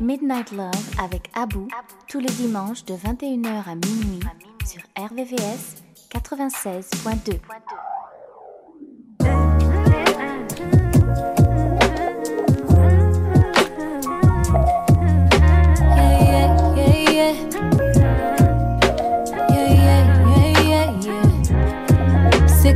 Midnight Love avec Abou tous les dimanches de 21h à minuit sur RVVS 96.2.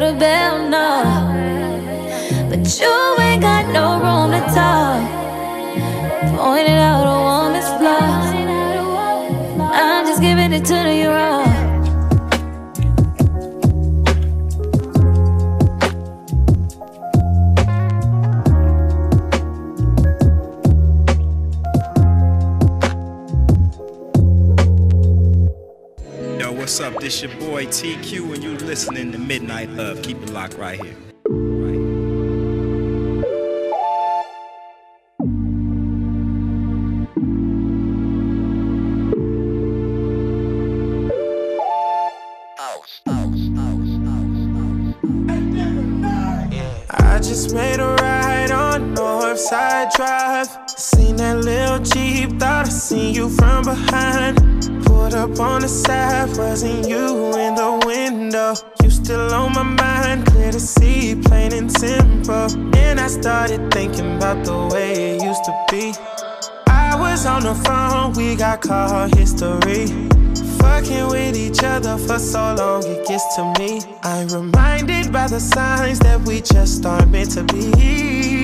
the bell, no. But you ain't got no room to talk. Pointing out a woman's flaws. I'm just giving it to you raw. What's up? This your boy TQ, and you listening to Midnight Love. Keep it locked right here. I just made a ride on Northside Drive. Seen that little Jeep, thought I seen you from behind. Pulled up on the side, wasn't you in the window? You still on my mind, clear to see, plain and simple. And I started thinking about the way it used to be. I was on the phone, we got call history. Fucking with each other for so long, it gets to me. I'm reminded by the signs that we just aren't meant to be.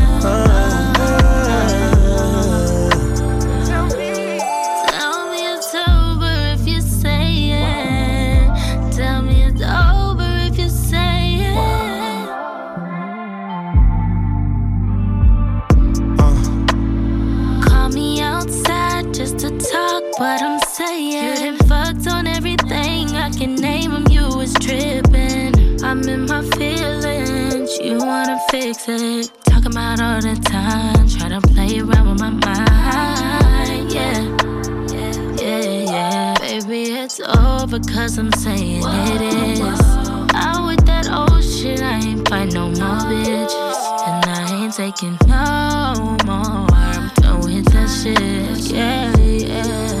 What I'm saying. You done fucked on everything. I can name them. You was tripping. I'm in my feelings. You wanna fix it. Talk about all the time. Try to play around with my mind. Yeah. Yeah, yeah. Baby, it's over cause I'm saying it is. Out with that old shit. I ain't fight no more bitches. And I ain't taking no more. I'm done with that shit. Yeah, yeah.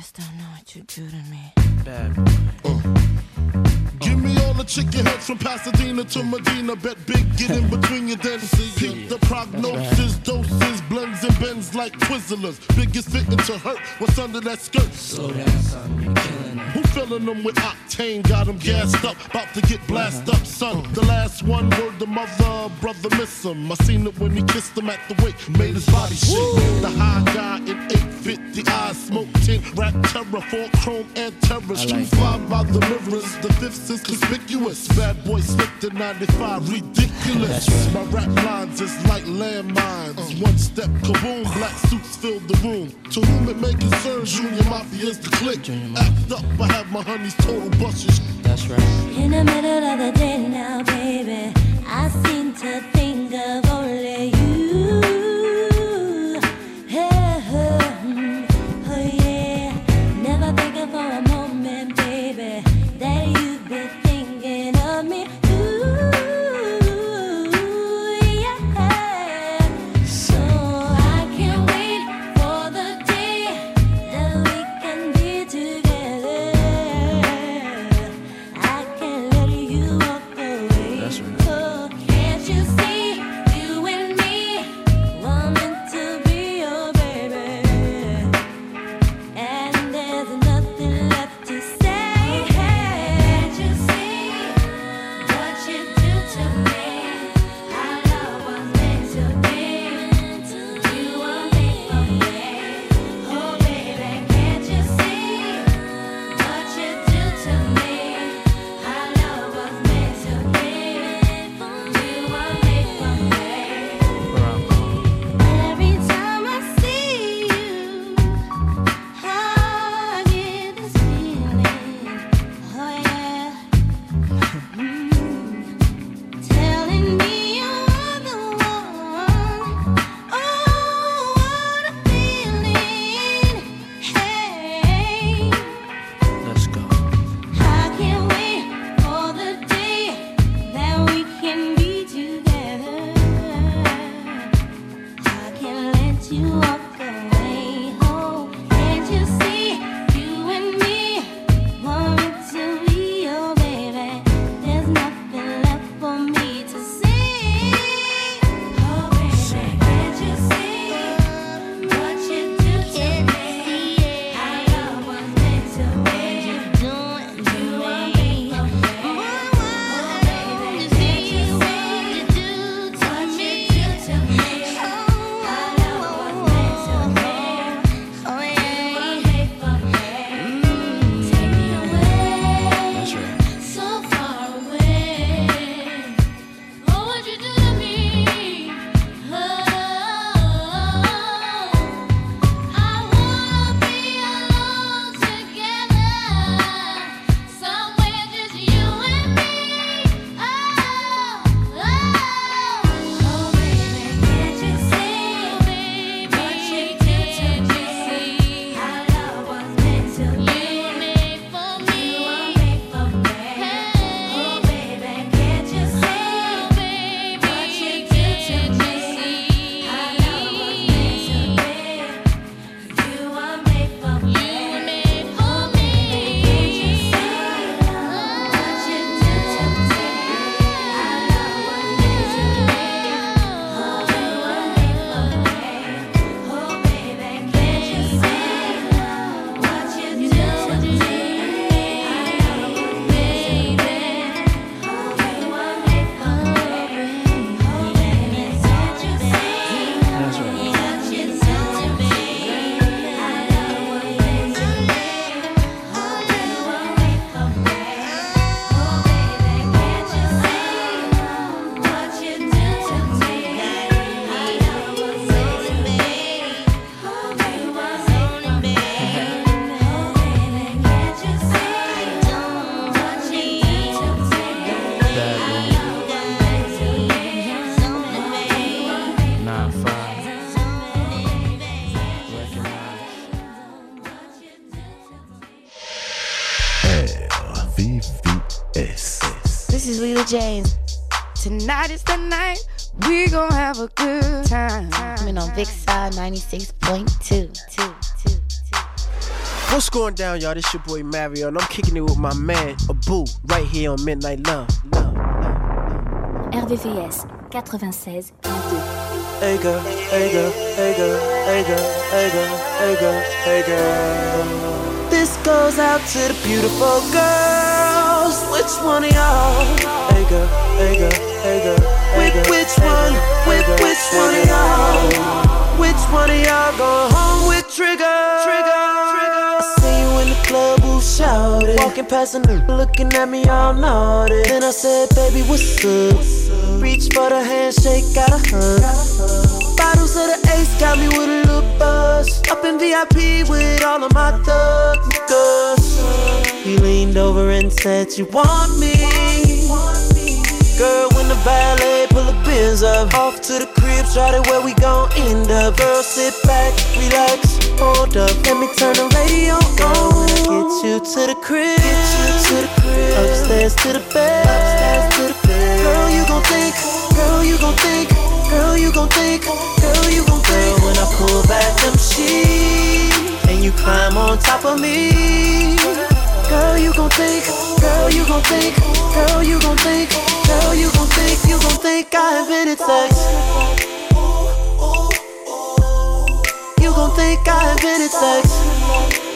Just don't know what you do to me. Bad. Uh. Give me chicken heads from Pasadena to Medina. Bet big, get in between your dents. Peep the prognosis, doses, blends and bends like Twizzlers. Biggest fitting to hurt what's under that skirt. Slow down, son, you're killing it. Who filling them with octane? Got them gassed up, about to get blast up, son. The last one word the mother, brother miss him. I seen it when he kissed him at the wake, made his body shake. The high guy in 850 eyes, smoke tint, rap terror, four chrome and terrors. Two five by the mirrors, the fifth is conspicuous. Bad boy slipped in 95, ridiculous. Right. My rap lines is like landmines. Uh. One step, kaboom, black suits fill the room. To whom it may concern, Junior Mafia's the click. Act up, I have my honey's total bushes. That's right. In the middle of the day now, baby, I seem to think of only you. This is Lila James. Tonight is the night we gon' have a good time. Coming on Vixar 96.2. What's going down, y'all? This your boy Mario, and I'm kicking it with my man Abu right here on Midnight Love. RVVS 96.2. Hey girl, hey girl, hey girl, hey girl, hey girl, hey girl, hey girl. This goes out to the beautiful girls. Which one of y'all? Hey girl, hey girl, hey girl, hey. Which one? Which which one of y'all? Which one of y'all go home with trigger? Trigger, trigger. I see you in the club, who shouted? Walking past a nigga, looking at me all naughty. Then I said, baby, what's up? Reach for the handshake, got a hug. Bottles of the ace got me with a little buzz. Up in VIP with all of my thugs. He leaned over and said, You want me? Girl, when the valet pull the bins up, off to the crib, try to where we gon' end up. Girl, sit back, relax, hold up, let me turn the radio on. Get you to the crib, get you to the crib, upstairs to the bed, upstairs to the bed. Girl, you gon' think, girl, you gon' think, girl, you gon' think, girl, you gon' think. Girl, when I pull back them sheets and you climb on top of me. Girl, you gon' think, girl, you gon' think, girl, you gon' think, girl, you gon' think, you gon' think I invented sex. You gon' think I invented sex.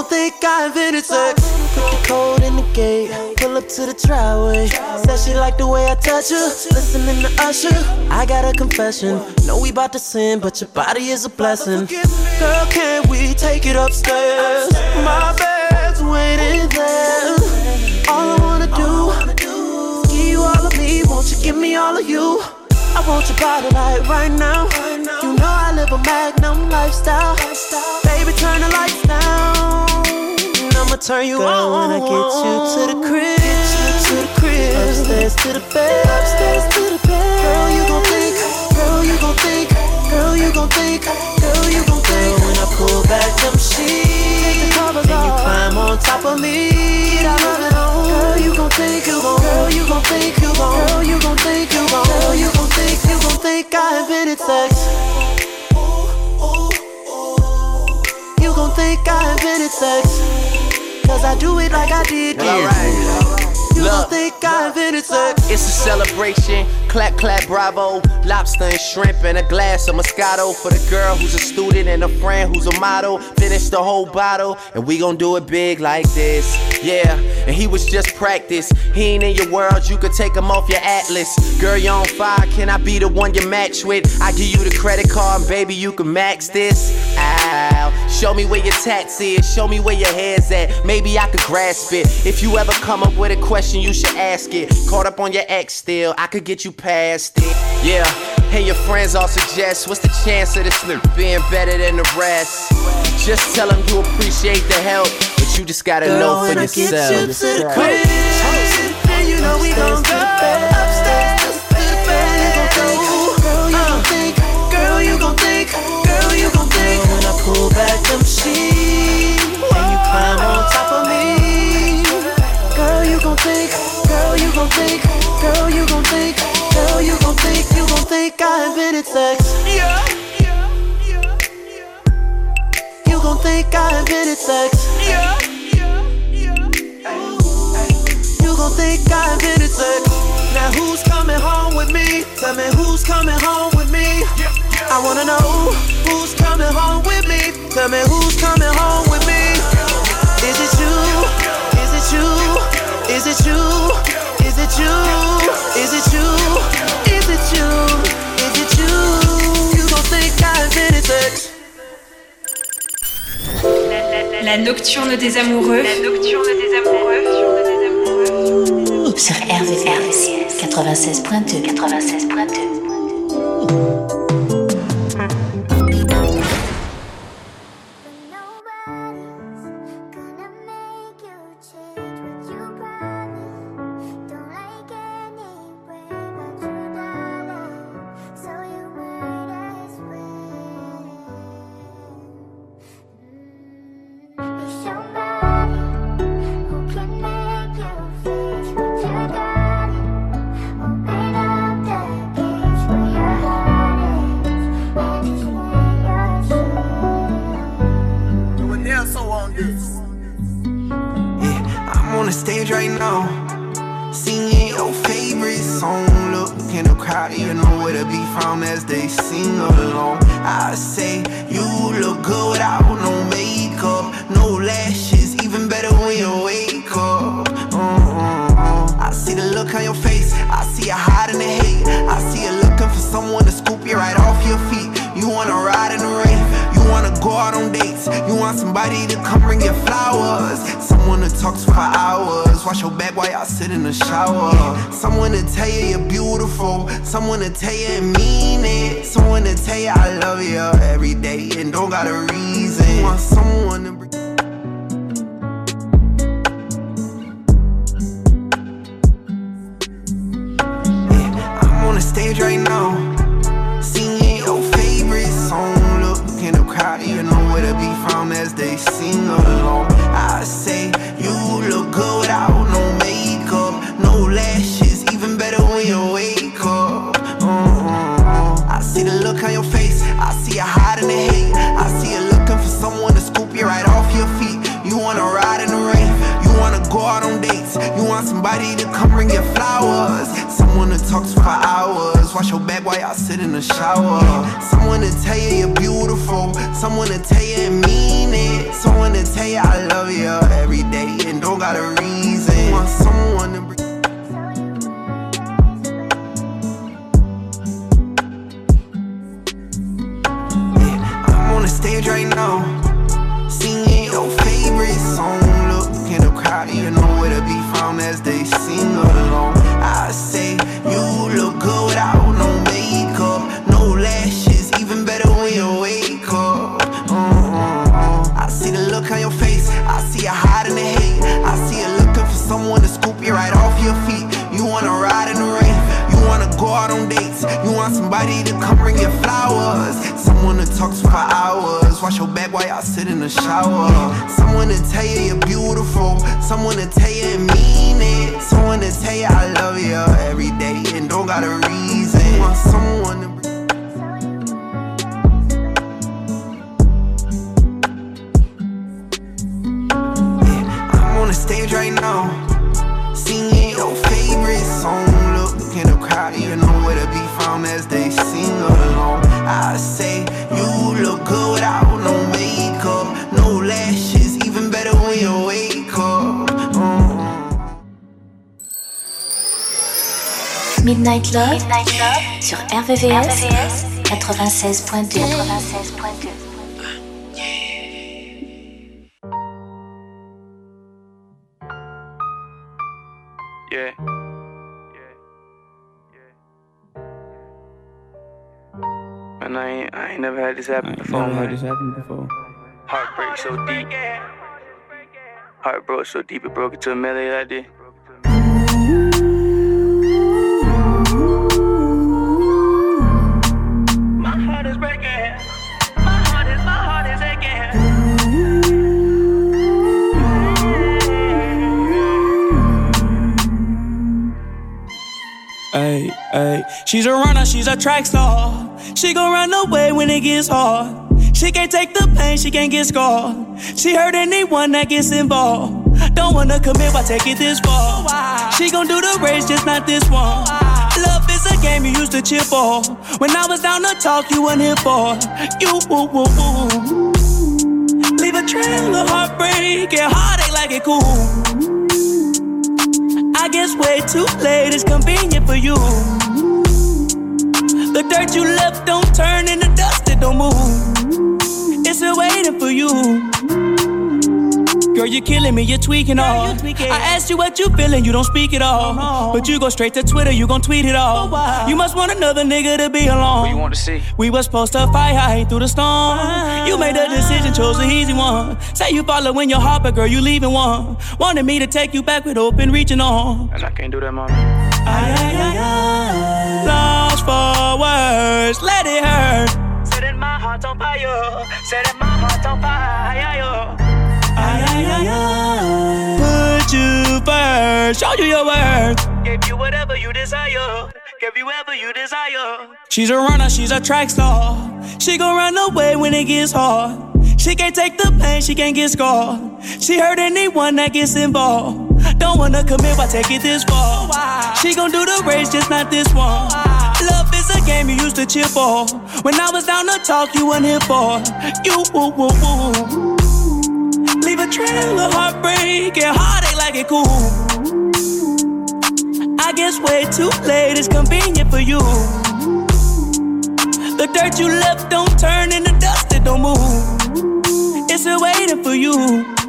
Gon' think I invented sex. Put the code in the gate, pull up to the driveway. Said she like the way I touch her, listening to Usher. I got a confession, know we bout to sin, but your body is a blessing. Girl, can we take it upstairs? My bed's waiting there. All I wanna do, give you all of me, won't you give me all of you? I want your body like right now. You know I live a magnum lifestyle. Baby, turn the lights down. Turn you on when I get you to the crib. Get you to the crib. Upstairs to the bed. Upstairs to the bed. Girl, you gon' think. Girl, you gon' think. Girl, you gon' think. Girl, you gon' think. When I pull back them sheets and you climb on top of me. I love it on. Girl, you gon' think. You gon' girl, you gon' think. You gon' girl, you gon' think. You gon' girl, you gon' think. You gon' think I invented sex. You gon' think I invented sex. Cause I do it like I did you. You gon' think I invented sex. It's a celebration. Clap, clap, bravo. Lobster and shrimp and a glass of Moscato for the girl who's a student and a friend who's a model. Finish the whole bottle and we gon' do it big like this. Yeah, and he was just practice. He ain't in your world, you could take him off your atlas. Girl, you on fire, can I be the one you match with? I give you the credit card, and baby, you can max this. Ow. Show me where your tats is, show me where your head's at. Maybe I could grasp it. If you ever come up with a question, you should ask it. Caught up on your ex still, I could get you past it. Yeah, and your friends all suggest what's the chance of this nigga being better than the rest? Just tell them you appreciate the help, but you just gotta know for when I yourself. get you to the crib, and you know we gon' go upstairs bed. Uh, girl, you gon' think, girl, you gon' think, girl, you gon' think. When I pull back them gon' think, girl, you gon' think, girl, you gon' think, you gon' think I invented sex. Yeah. You gon' think I invented sex. Yeah. You gon' think I invented sex. Now who's coming home with me? Tell me who's coming home with me. I wanna know who's coming home with me. Tell me who's coming home with me. Is it you? Is it you? Is it you? Is it you? Is it you? Is it you? Is it you? You gon' think I invented sex. La nocturne des amoureux. La nocturne des amoureux. Sur RVVS 96.2. 96.2. RVVS, 96.2. 96.2. Yeah. And I I ain't never had this happen before. Never had this happen before. Heartbreak so deep. Heart broke so deep it broke into a melody like this. She's a runner, she's a track star. She gon' run away when it gets hard. She can't take the pain, she can't get scarred. She hurt anyone that gets involved. Don't wanna commit, why take it this far? She gon' do the race, just not this one. Love is a game you used to cheer for. When I was down to talk, you weren't here for. You, woo, woo, woo. Leave a trail of heartbreak and heartache like it cool. I guess way too late is convenient for you. The dirt you left don't turn into dust, it don't move. It's still waiting for you. Girl, you're killing me, you're tweaking all. I asked you what you feeling, you don't speak at all. But you go straight to Twitter, you gon' tweet it all. You must want another nigga to be alone. What you want to see? We was supposed to fight high through the storm. Ah. You made a decision, chose the easy one. Say you following your heart, but girl, you leaving one. Wanted me to take you back with open reaching on. And I can't do that, mommy. Ay, ay, ay, ay. Words, let it hurt. Setting my heart on fire. Setting my heart on fire. Ay, ay, ay, ay. Put you first, show you your worth. Gave you whatever you desire. Give you whatever you desire. She's a runner, she's a track star. She gon' run away when it gets hard. She can't take the pain, she can't get scarred. She hurt anyone that gets involved. Don't wanna commit, why take it this far? She gon' do the race, just not this one. A game you used to cheer for. When I was down to talk, you weren't here for. You woo woo woo. Leave a trail of heartbreak and heartache like it cool. I guess way too late is convenient for you. The dirt you left don't turn into dust, it don't move. It's still waiting for you.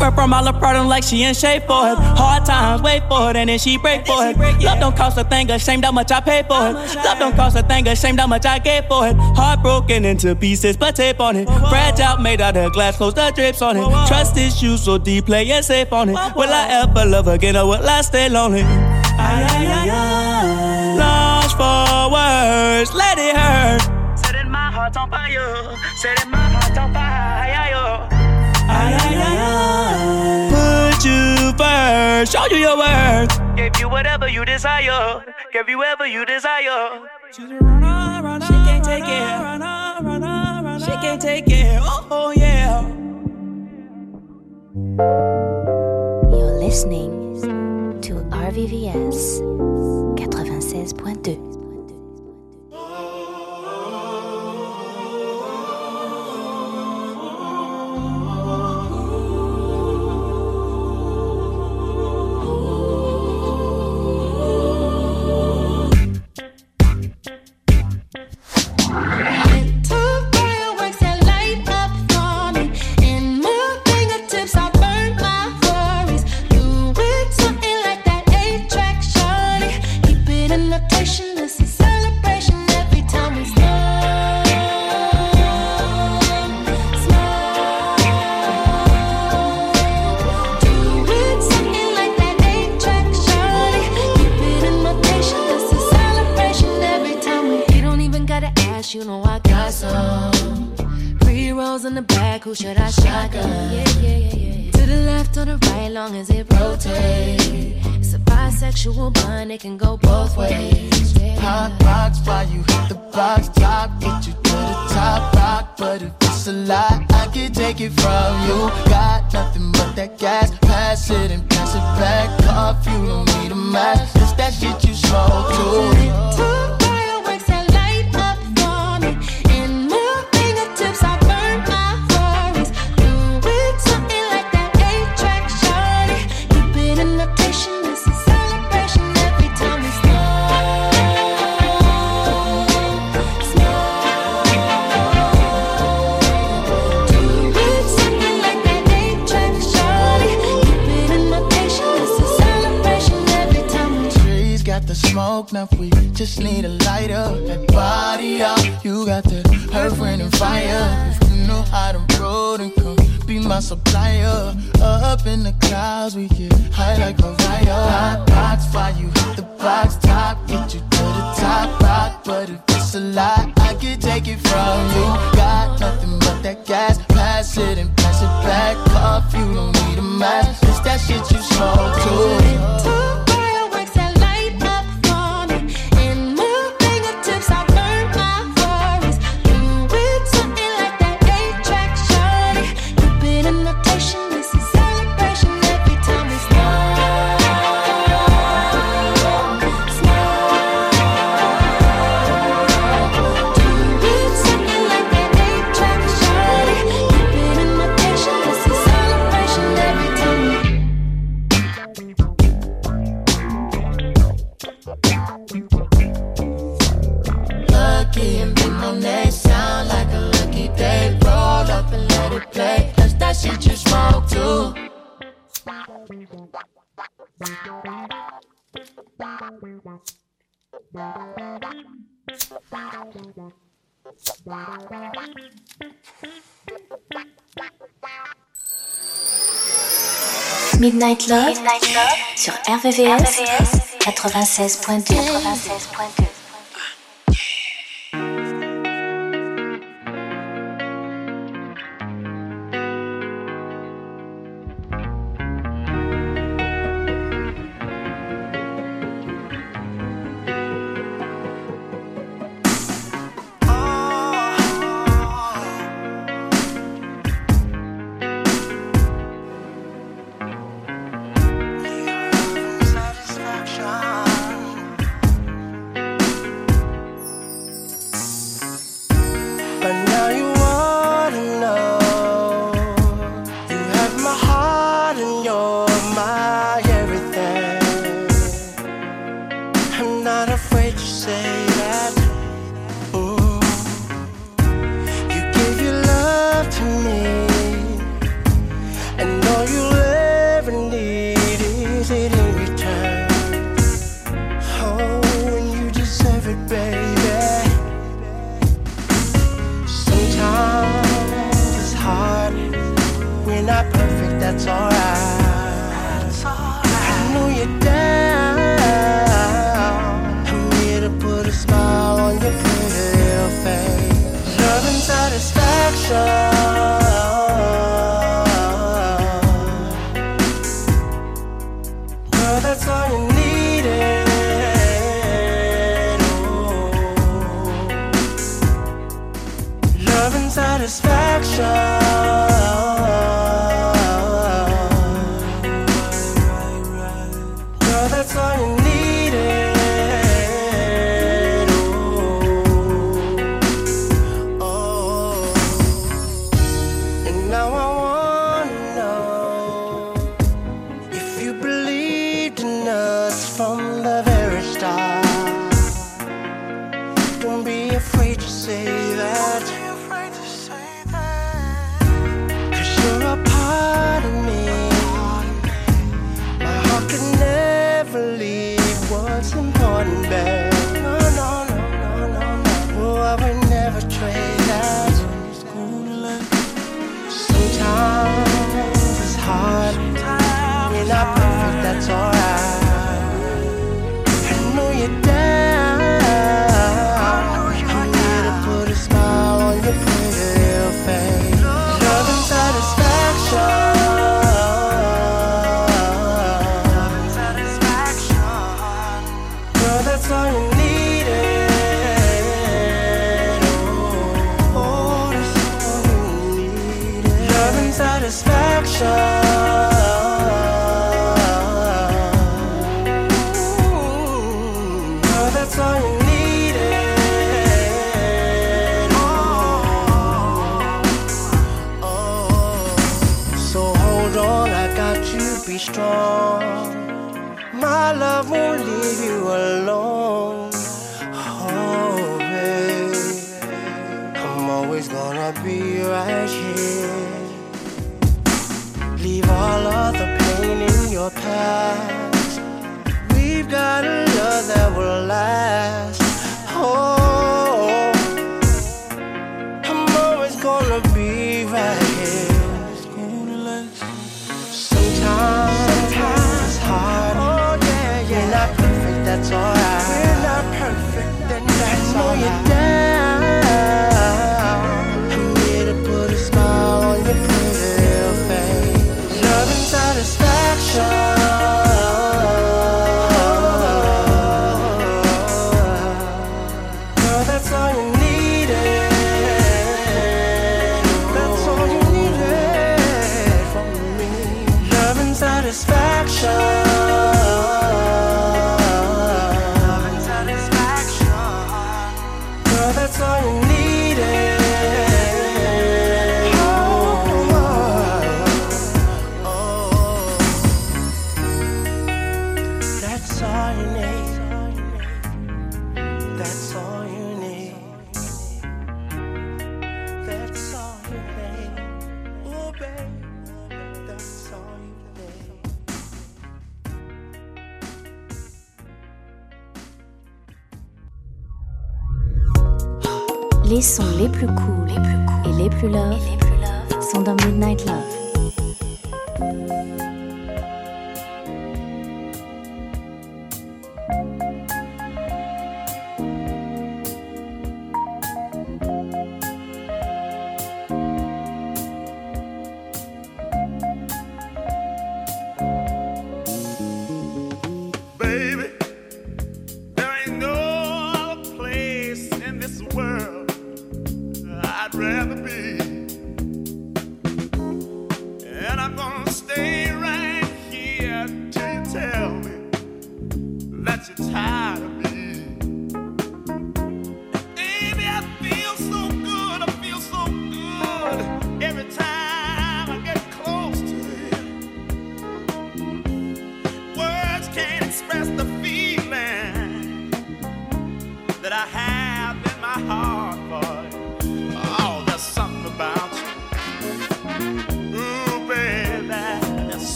Run from all the problem like she in shape for it. Hard times, wait for it, and then she break for it. Love don't cost a thing, ashamed how much I pay for it. Love don't cost a thing, ashamed how much I gave for it. Heart broken into pieces, but tape on it. Fragile, made out of glass, close the drips on it. Trust issues so deep, playing safe on it. Will I ever love again, or will I stay lonely? Ay, ay, ay, ay. Lost for words, let it hurt. Setting my heart on fire, setting my heart on fire. Put you first, show you your worth. Gave you whatever you desire, gave you whatever you desire. She's a runner, runner, she can't take it. She can't take it. Oh yeah. You're listening to RVVS 96.2. Midnight Love, sur RVVS, 96.2. 96.2.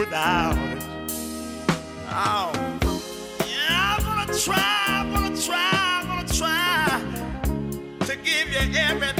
without it. Oh, yeah, I'm gonna try, I'm gonna try, I'm gonna try to give you everything.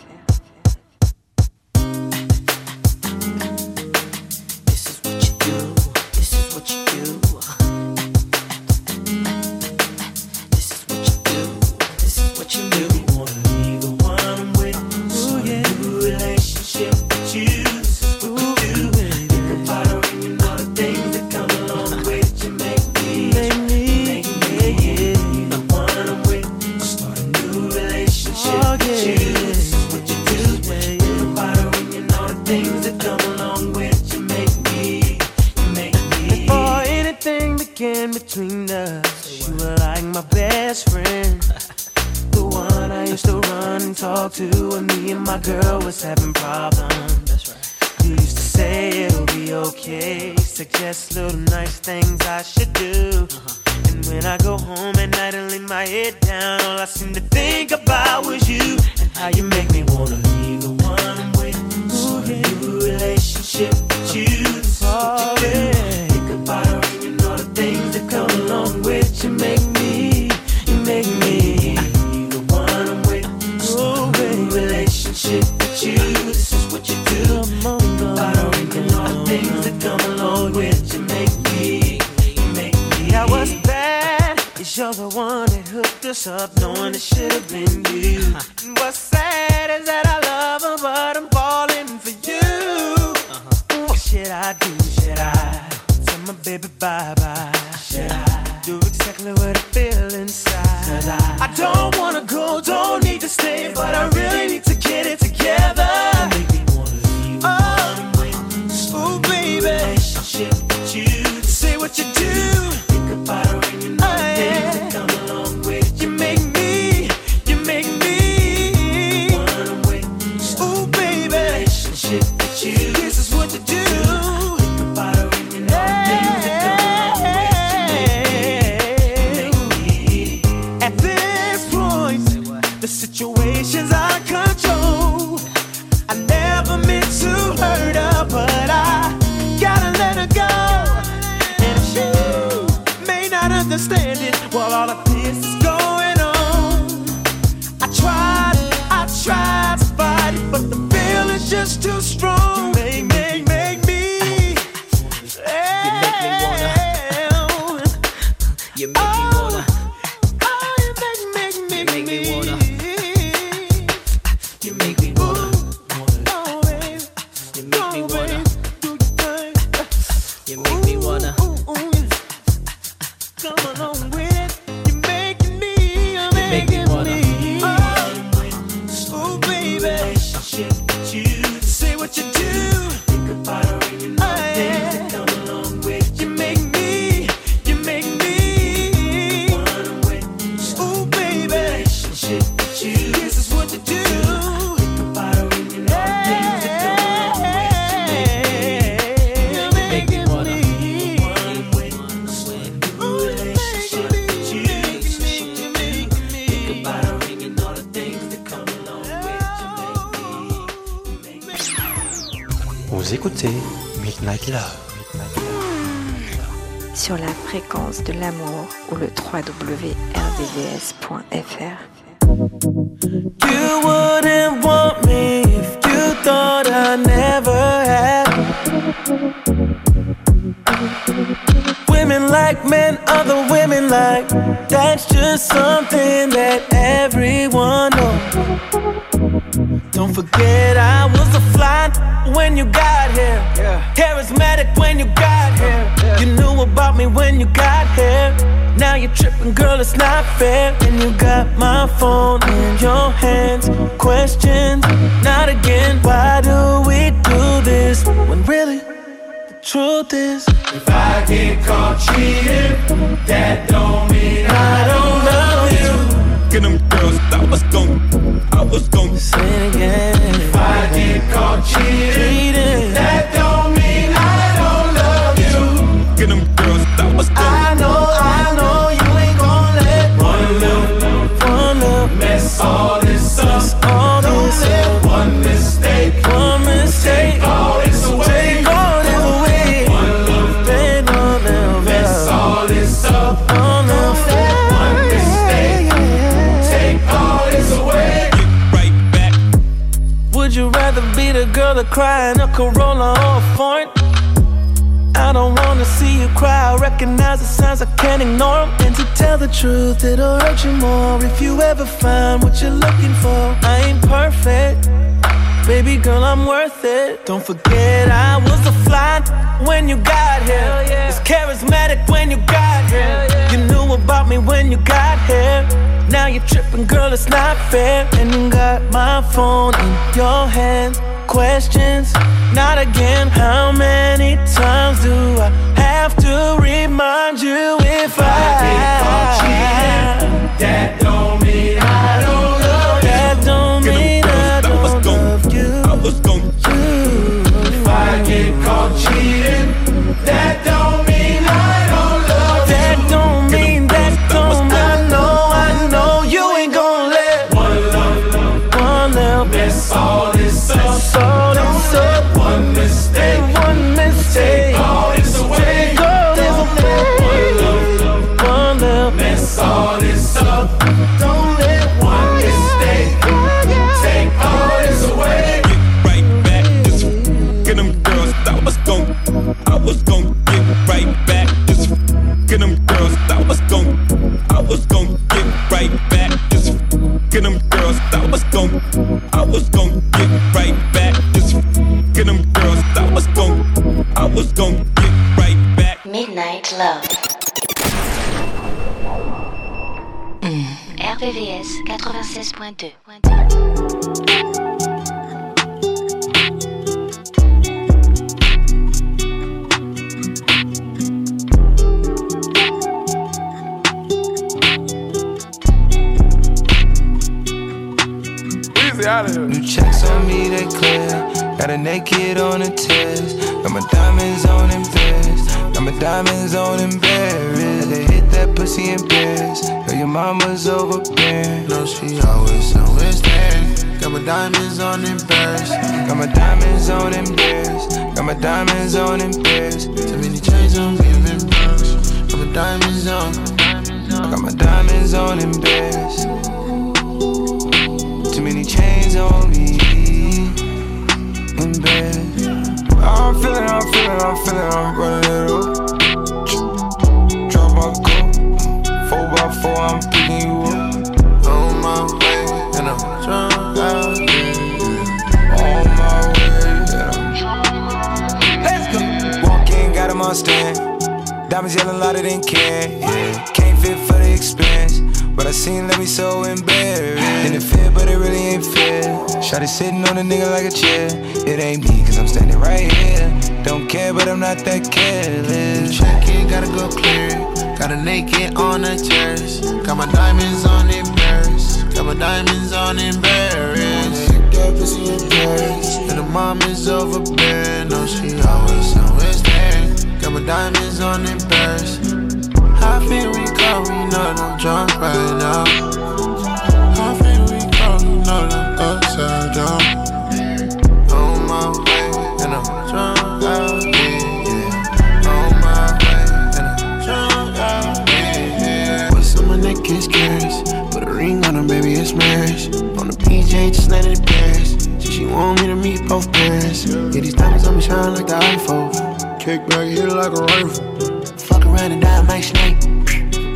it's not fair. recognize the signs, I can't ignore them. And to tell the truth, it'll hurt you more if you ever find what you're looking for. I ain't perfect, baby girl, I'm worth it. Don't forget, I was a fly when you got here. Yeah. Was charismatic when you got here. Yeah. You knew about me when you got here. Now you're tripping, girl, it's not fair. And you got my phone in your hand. Questions, not again. How many times do I? remind 96.2. my diamonds on him. a nigga like a chair. It ain't me, cause I'm standing right here. Don't care, but I'm not that careless. Check it, gotta go clear. Got a naked on the chest, Got my diamonds on embarrassed. Got my diamonds on embarrassed. That pussy embarrassed. And the mom is overbearing. No, she always somewhere staring. Got my diamonds on embarrassed. I've been recovering, no, I'm drunk right now. shine like the iPhone. Kick back, hit like a rifle. Fuck around and die, my snake.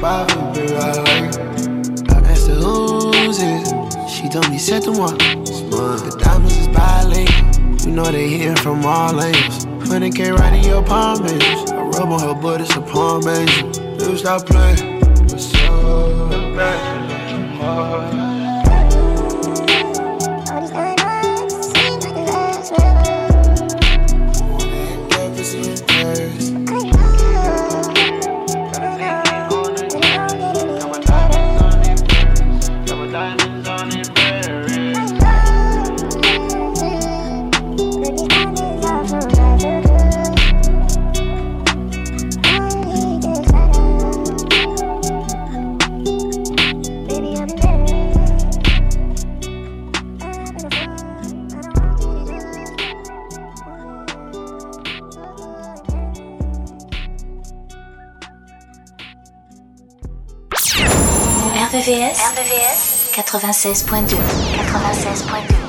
Bobby, baby, I like it. I asked her who's it. She told me, set the up. The diamonds is violating. You know they hitting from all lanes. 100k right in your palm. I rub on her butt, it's a palm, baby. Dude, stop playing. What's up. 96.2 96.2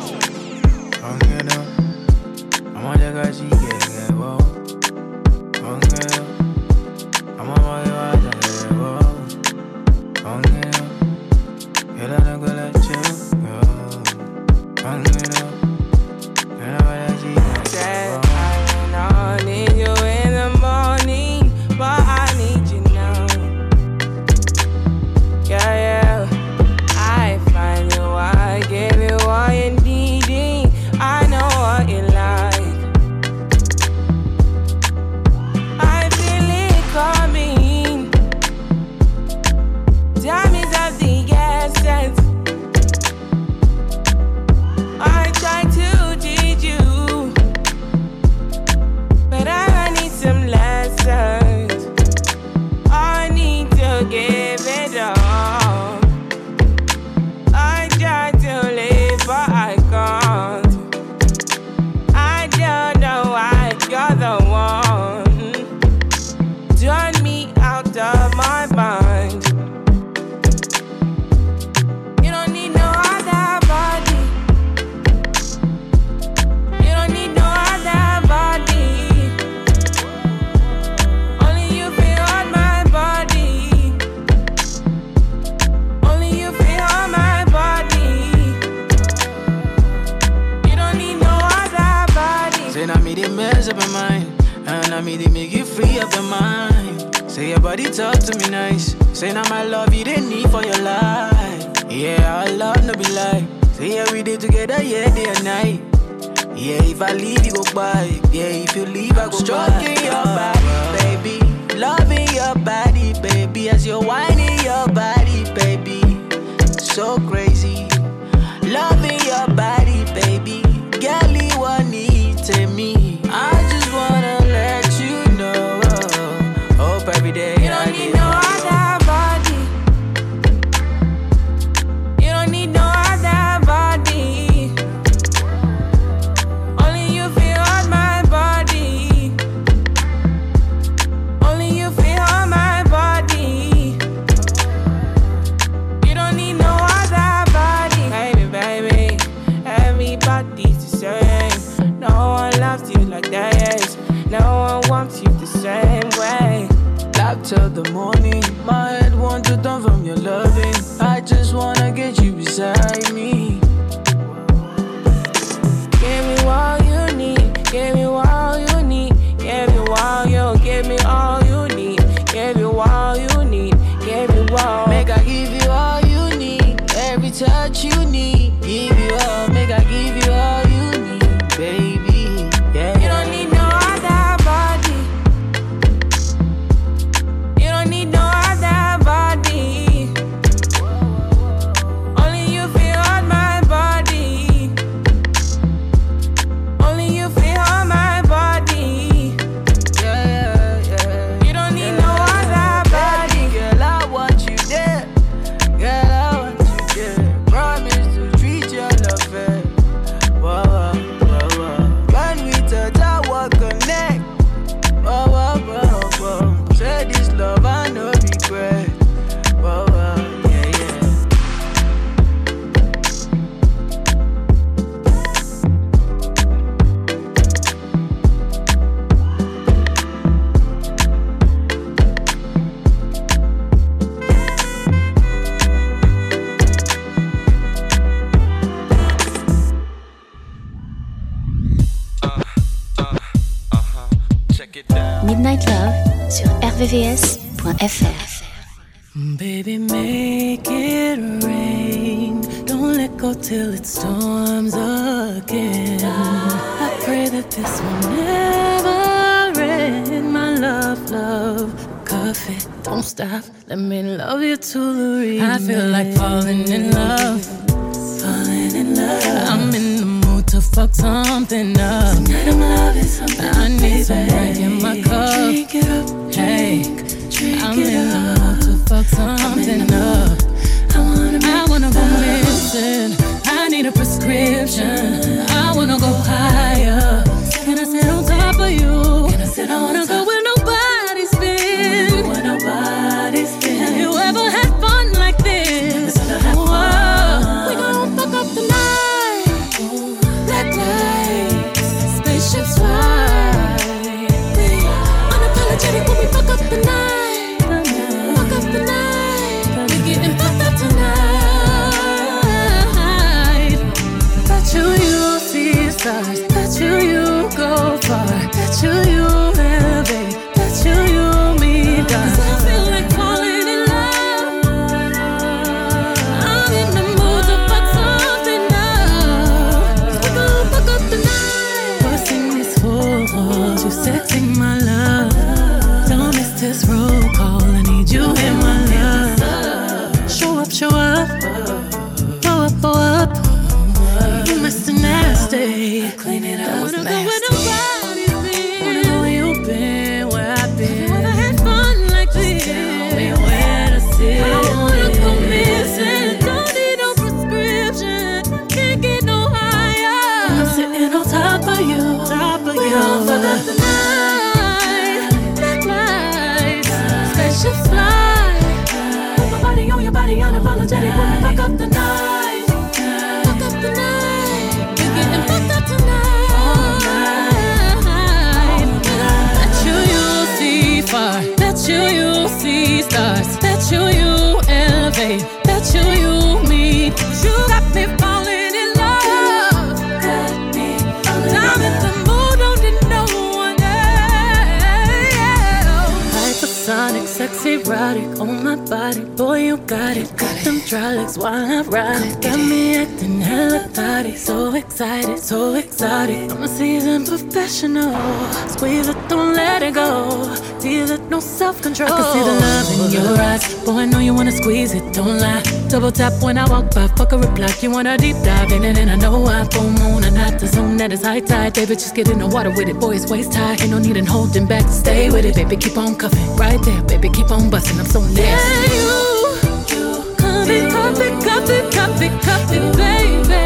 sur rvvs.fr. Baby, make it rain. Don't let go till it storms again. I pray that this will never end. My love, love, coffee. Don't stop. Let me love you to the remix. I feel like falling in love. Falling in love. I'm in fuck something up. Tonight I'm loving something. I need some drink in my cup. Drink it up. Hey, I'm in the mood to fuck something up. I wanna, I wanna go missing. I need a prescription. I wanna go higher. Can I sit on top of you? Can I sit I wanna stars. Bet you go far. Bet you you on your body, unapologetic we fuck up the night. Fuck up the night. Bet you you'll see far. Bet you you'll see stars. Bet you you elevate. Bet you you meet. You got me erotic on my body. Boy, you got it. Got them dry legs while I ride it. Got me acting hella thotty. So excited, so exotic. I'm a seasoned professional. Squeeze it, don't let it go. Deal it, no self control. I can see the love in your eyes. Boy, I know you wanna squeeze it, don't lie. Double tap when I walk by, fuck a reply. You wanna deep dive in it, and I know I full moon and not the zone that is high tide. Baby, just get in the water with it, boy, it's waist high. Ain't no need in holding back, stay with it, baby, keep on cuffing. Right there, baby, keep on busting, I'm so nasty. Yeah, you, you, it, cuff it, baby.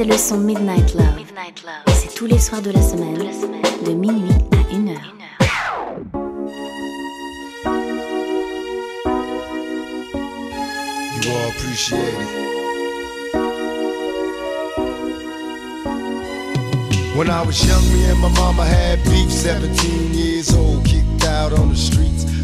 C'est le son Midnight Love. C'est tous les soirs de la semaine, de minuit à 1 heure. You all appreciate it. When I was young, me and my mama had beef. 17 years old, kicked out on the streets.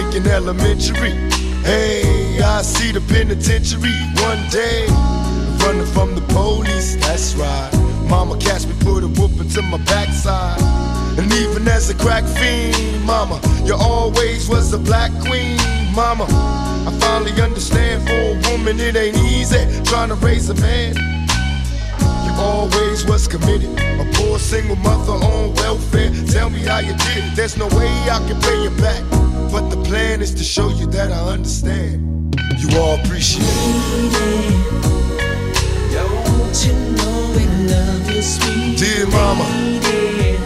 Thinking elementary? Hey, I see the penitentiary one day. Running from the police, that's right. Mama catch me, put a whooping to my backside. And even as a crack fiend, mama, you always was a black queen, mama. I finally understand for a woman it ain't easy trying to raise a man. You always was committed, a poor single mother on welfare. Tell me how you did it. There's no way I can pay you back, plan is to show you that I understand. You all appreciate it. Don't you know we love you, sweet Dear mama. lady?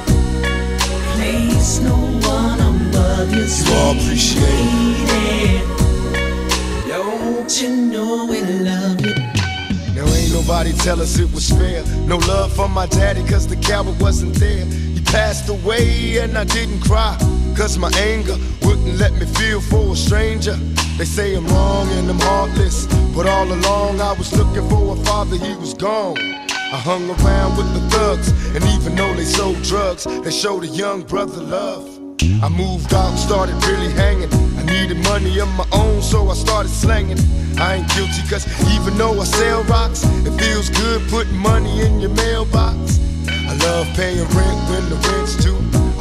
Place no one above you, You all appreciate it. Don't you know we love you? Now ain't nobody tell us it was fair. No love from my daddy, cause the coward wasn't there. He passed away and I didn't cry. Cause my anger wouldn't let me feel for a stranger. They say I'm wrong and I'm heartless. But all along I was looking for a father, he was gone. I hung around with the thugs, and even though they sold drugs, they showed a young brother love. I moved out started really hanging. I needed money of my own, so I started slanging. I ain't guilty, cause even though I sell rocks, it feels good putting money in your mailbox. I love paying rent when the rent's due.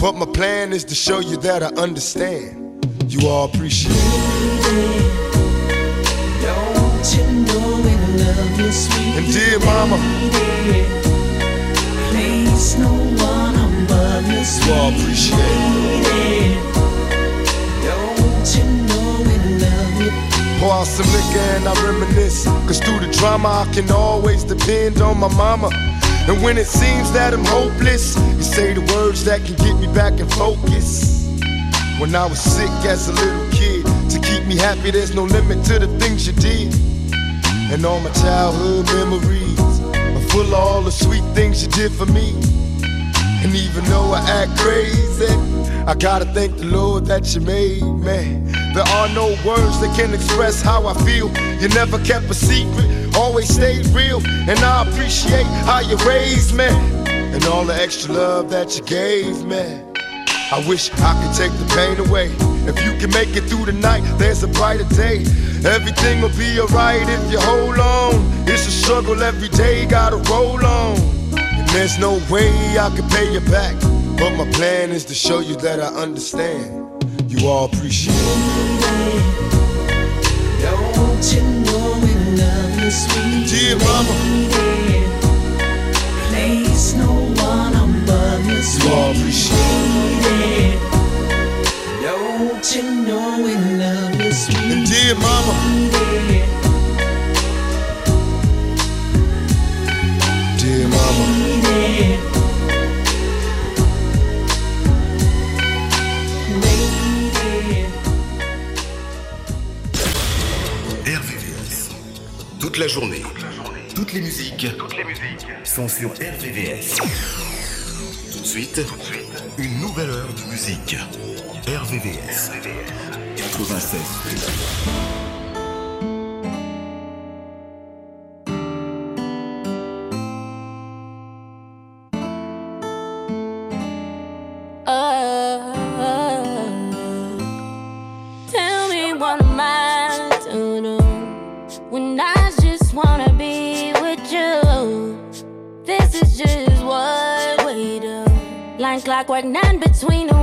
But my plan is to show you that I understand. You all appreciate it. Don't you know we love you, sweet And dear mama? Place no one above you, you all appreciate it. Don't you know we love you? Pour out some liquor and I reminisce. Cause through the drama, I can always depend on my mama. And when it seems that I'm hopeless, you say the words that can get me back in focus. When I was sick as a little kid, to keep me happy, there's no limit to the things you did. And all my childhood memories are full of all the sweet things you did for me. And even though I act crazy, I gotta thank the Lord that you made me. There are no words that can express how I feel. You never kept a secret, always stayed real. And I appreciate how you raised me and all the extra love that you gave me. I wish I could take the pain away. If you can make it through the night, there's a brighter day. Everything will be alright if you hold on. It's a struggle every day, gotta roll on. And there's no way I can pay you back. But my plan is to show you that I understand. You all appreciate it. Don't you sweet Dear mama. lady? Place no one above you, You all appreciate lady. Don't you know we love you, sweet dear mama. lady? la journée. Toutes les musiques. Toutes les musiques. Sont sur RVVS. Tout de suite. Tout de suite. Une nouvelle heure de musique. RVVS. 96. like we're none between the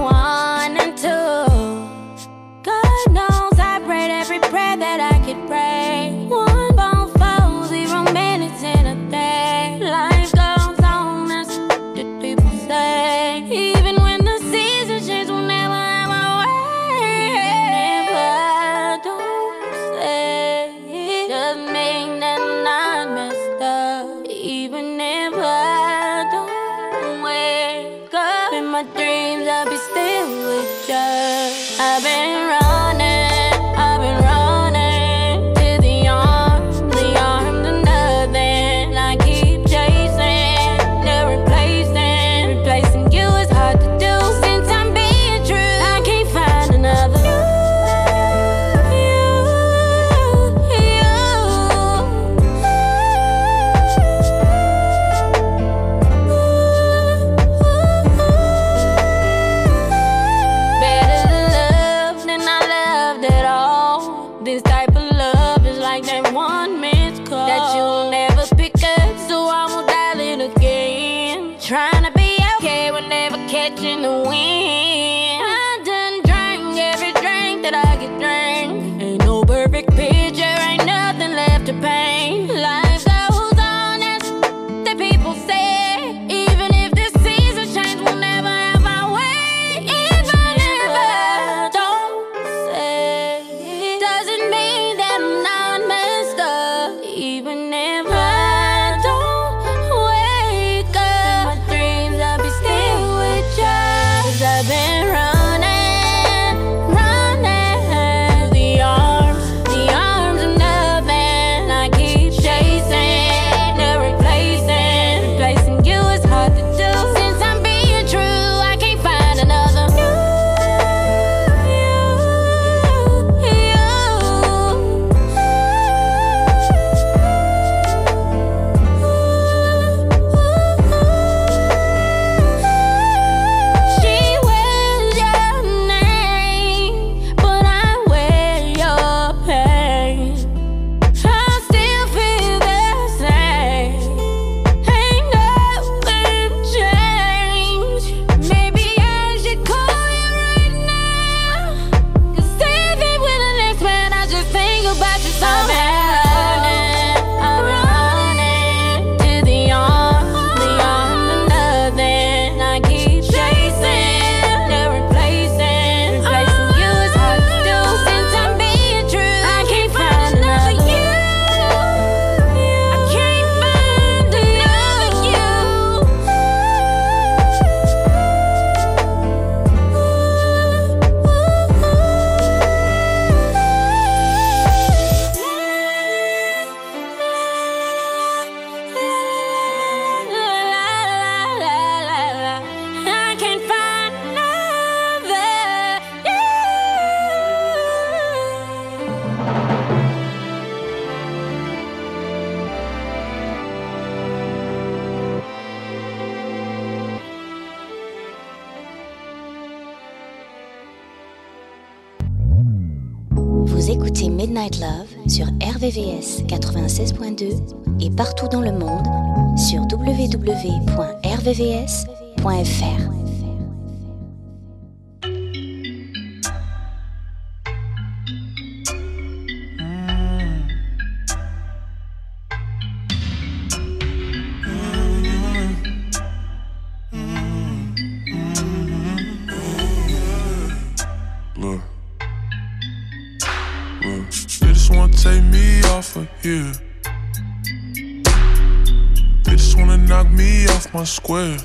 square.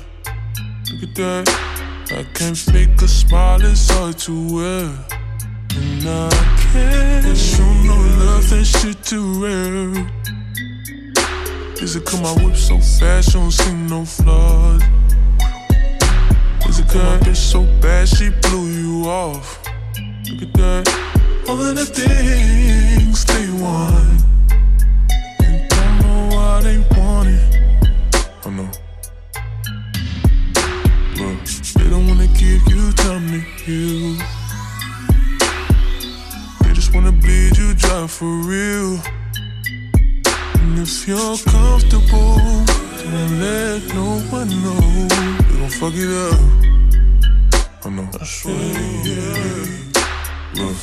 Look at that. I can't fake a smile, it's hard to wear. And I can't show no love, that shit too rare. Is it cause my whip so fast, you don't see no flaws? Is it cause my bitch so bad, she blew you off? Look at that. All of the things they want. And don't know why they want it. You time to heal. They just wanna bleed you dry for real. And if you're comfortable, don't let no one know. They gon' fuck it up. I know. I swear, yeah. Look,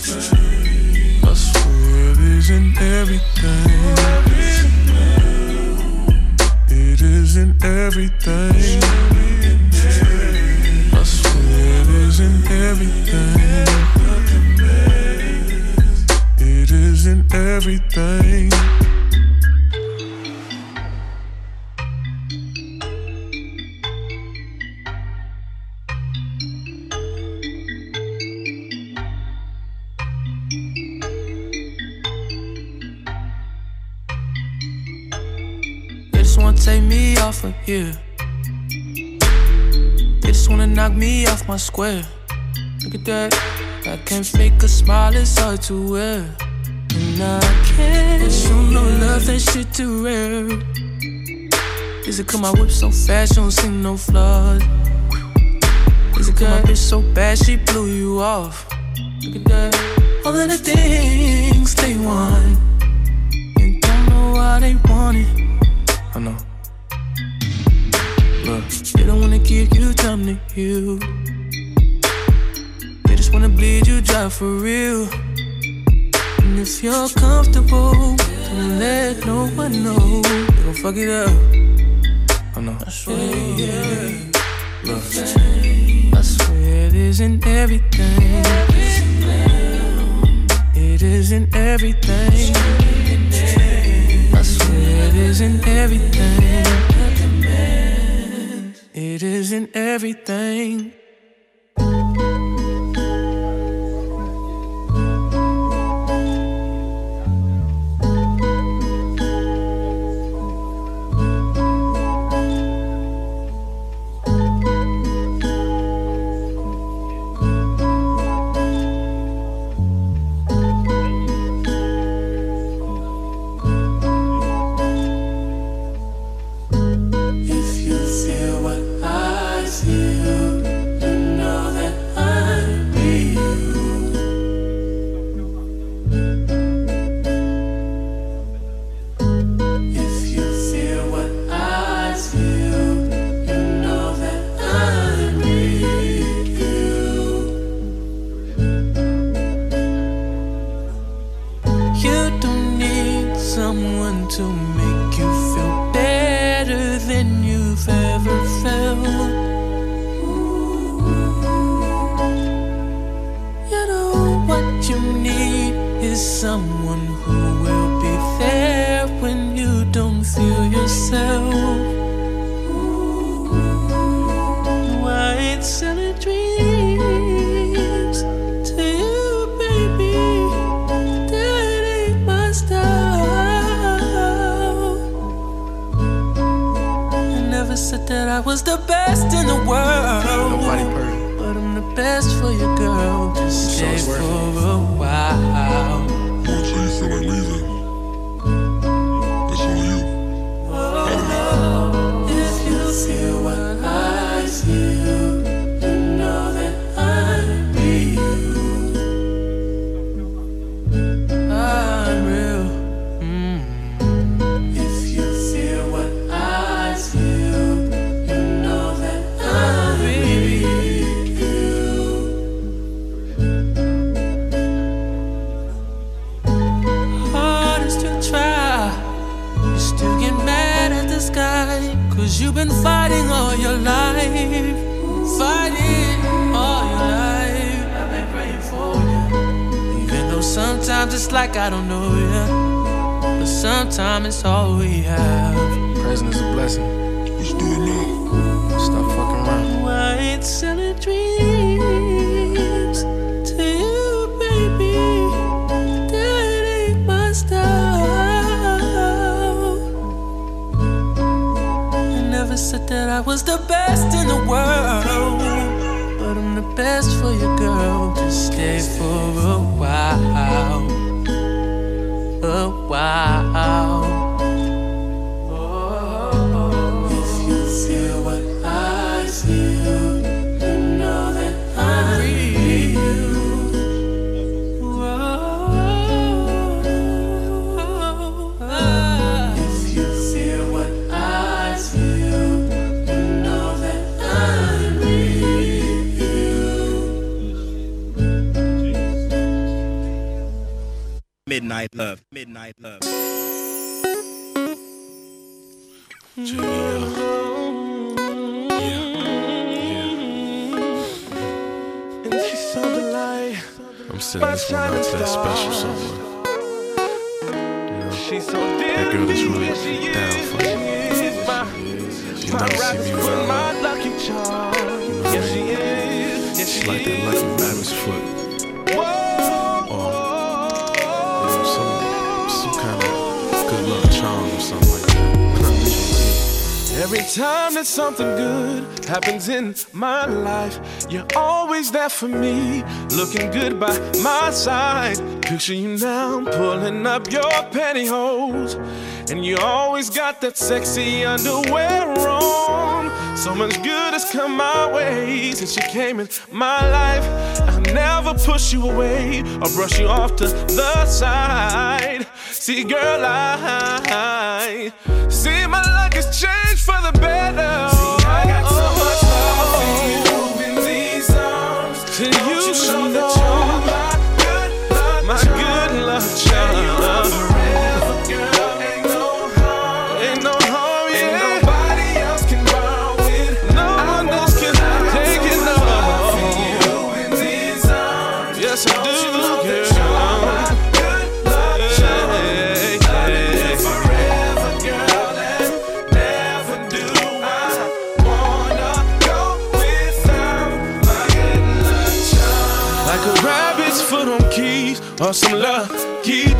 I swear it isn't everything. It isn't everything. Isn't everything. It isn't everything. Just wanna take me off of here. Knock me off my square. Look at that. I can't fake a smile, it's hard to wear. And I can't show no love, that shit too rare. Is it cause my whip so fast, you don't see no flaws? Is it cause my bitch so bad, she blew you off? Look at that. All of the things they want. And don't know why they want it. I know. They don't wanna give you time to heal. They just wanna bleed you dry for real. And if you're comfortable, don't let no one know. They gon' fuck it up. I know. I swear, yeah. Look, I swear it isn't everything. It isn't everything. I swear it isn't everything. It isn't everything. You for me, looking good by my side. Picture you now pulling up your pantyhose, and you always got that sexy underwear on. So much good has come my way since you came in my life. I'll never push you away or brush you off to the side. See, girl, I see my luck has changed for the better.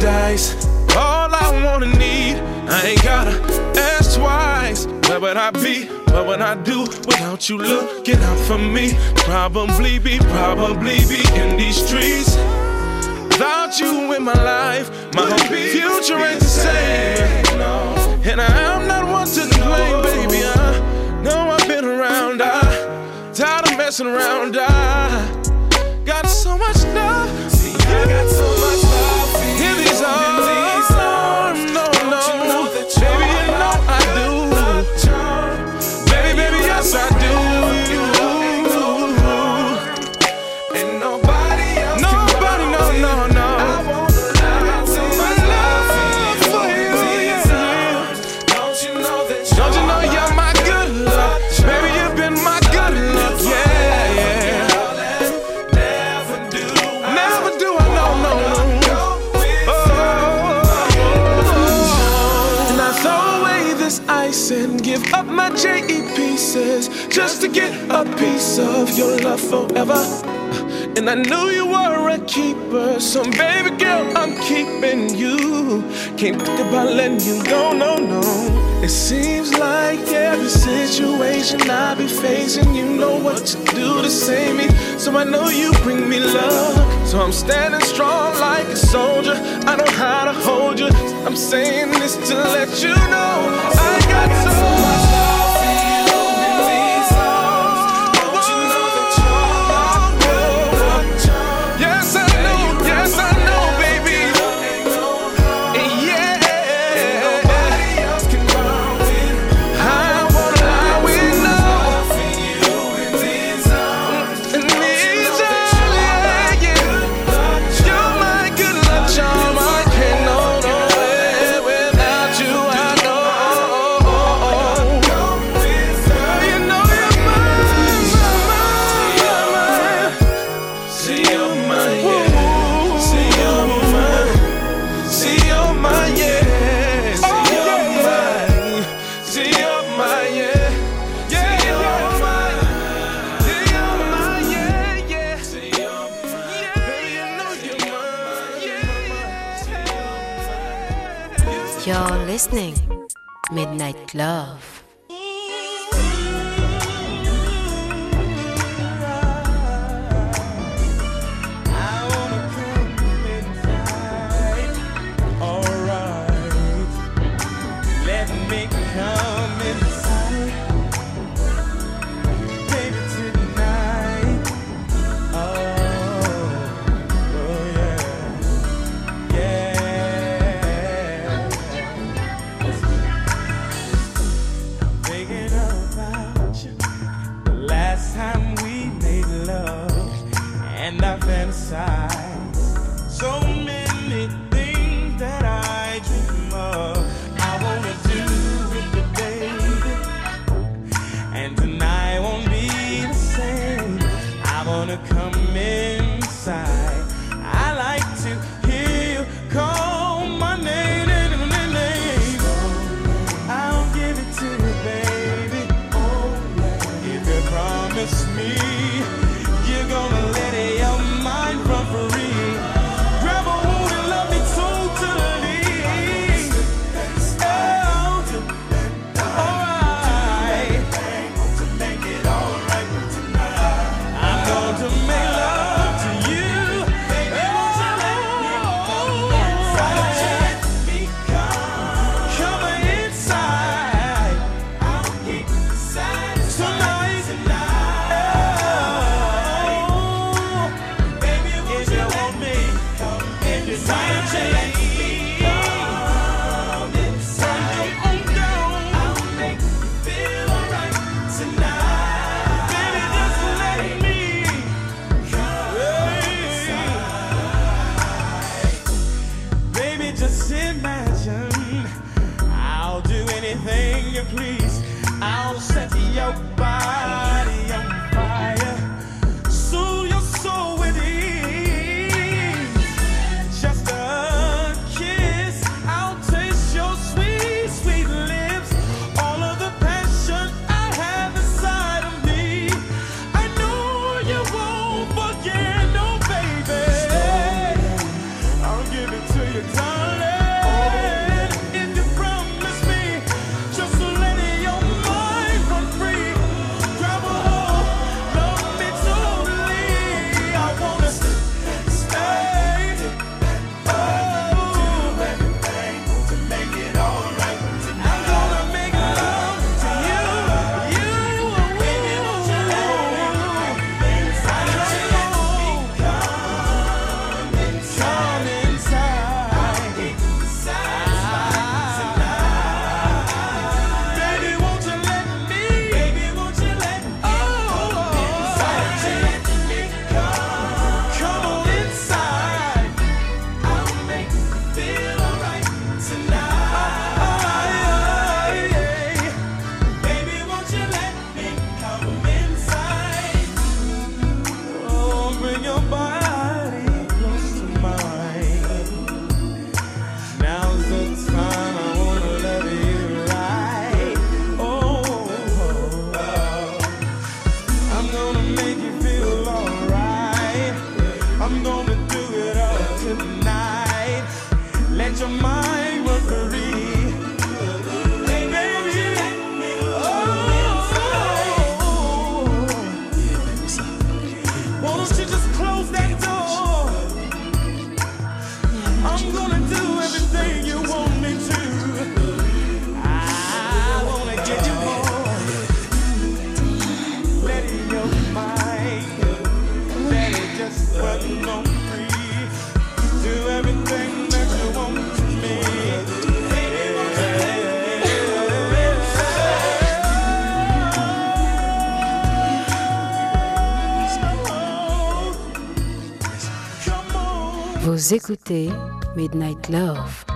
Dice. All I wanna need, I ain't gotta ask twice. Where would I be? What would I do without you looking out for me? Probably be, probably be in these streets. Without you in my life, my whole future ain't the same. And I am not one to complain, baby. Uh. I know I've been around. I tired of messing around. I and give up my JE pieces just to get a piece of your love forever. And I knew you were a keeper, so baby girl, I'm keeping you. Can't think about letting you go, no, no. It seems like every situation I be facing, you know what to do to save me. So I know you bring me love. So I'm standing strong like a soldier. I know how to hold you. I'm saying this to let you know I so Vous écoutez Midnight Love.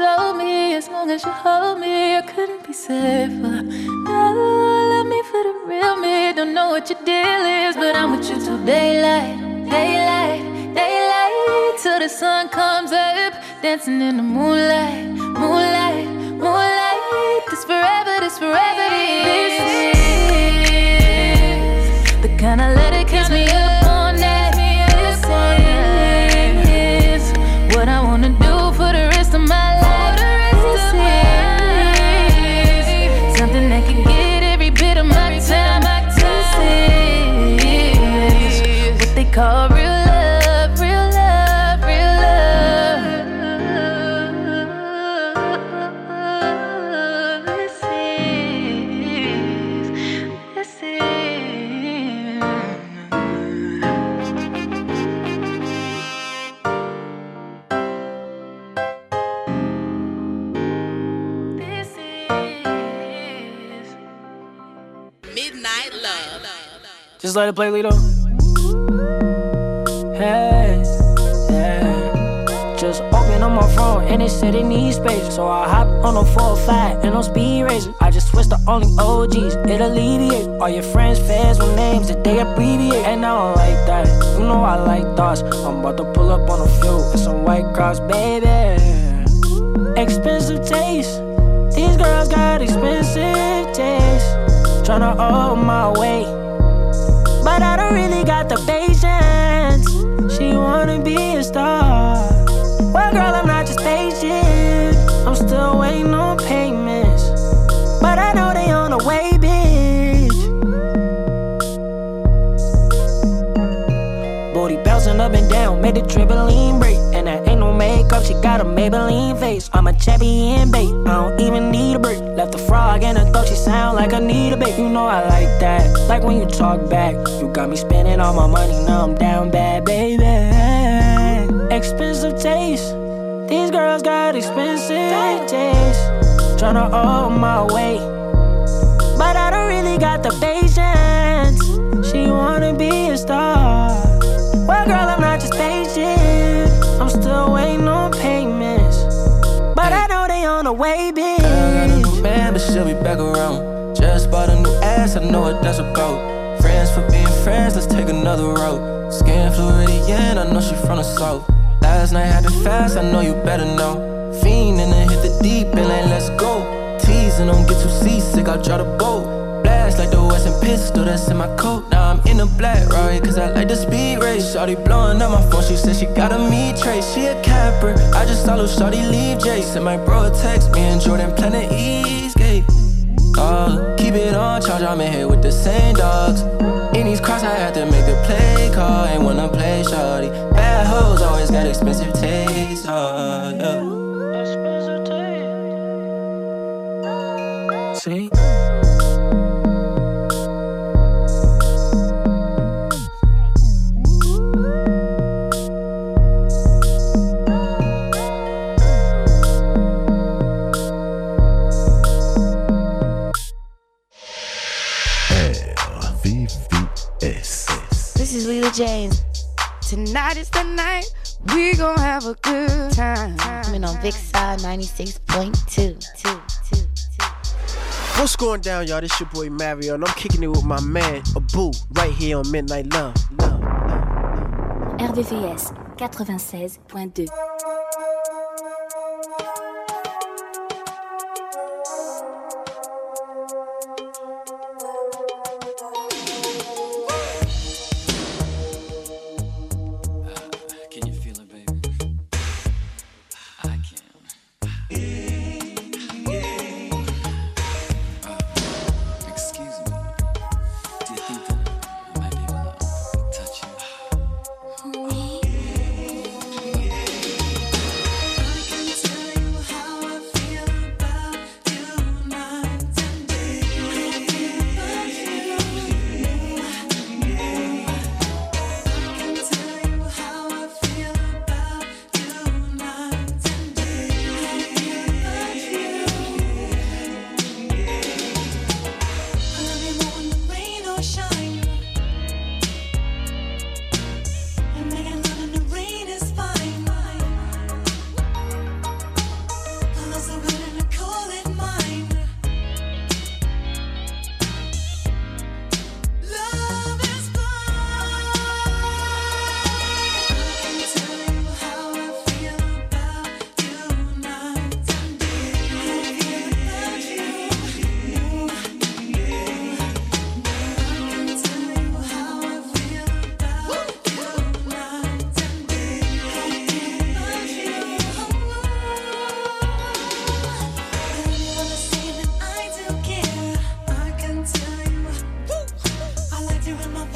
As long as you hold me. I couldn't be safer. No, love me for the real me. Don't know what your deal is, but I'm with you till daylight, daylight, daylight. Till the sun comes up, dancing in the moonlight, moonlight, moonlight. This forever, this forever, this Just let it play, Lito. Hey, yeah. Just open up my phone and it said it needs space. So I hop on a 405 and on speed racing. I just switched to only OGs, it alleviate. All your friends, fans with names that they abbreviate. And I don't like that. You know I like thoughts. I'm about to pull up on a few and some white cross, baby. Expensive taste. These girls got expensive taste. Tryna hold my weight. But I don't really got the patience. She wanna be a star. Well, girl, I'm not just patient. I'm still waiting on payments. Down, made the trampoline break. And that ain't no makeup, she got a Maybelline face. I'm a champion, babe. I don't even need a break. Left a frog in her throat, she sound like Anita, babe. You know I like that. Like when you talk back. You got me spending all my money, now I'm down bad, baby. Expensive taste. These girls got expensive taste. Tryna hold my weight. But I don't really got the patience. She wanna be a star. They way, bitch. Got a new man, but she'll be back around. Just bought a new ass, I know what that's about. Friends for being friends, let's take another route. Skin Floridian, I know she from the south. Last night had to fast, I know you better know. Fiend and then hit the deep and let's go. Teasing, don't get too seasick, I'll draw the boat. Blast like the Western pistol that's in my coat. Now I'm in a black Rari, cause I like the speed race. Shorty blowing up my phone, she said she got a me trace. She a camper, I just saw little Shorty leave Jason. My bro a text me and Jordan Planet Eastgate. Oh, keep it on charge, I'm in here with the same dogs. In these cross, I had to make the play call. Ain't wanna play shorty. Bad hoes always got expensive uh, taste. Oh, yeah. See? This is Lila James. Tonight is the night we gon' have a good time. Coming on Vixar 96.2. What's going down, y'all? This your boy Mario, and I'm kicking it with my man Abu right here on Midnight Love. RVVS 96.2. you in my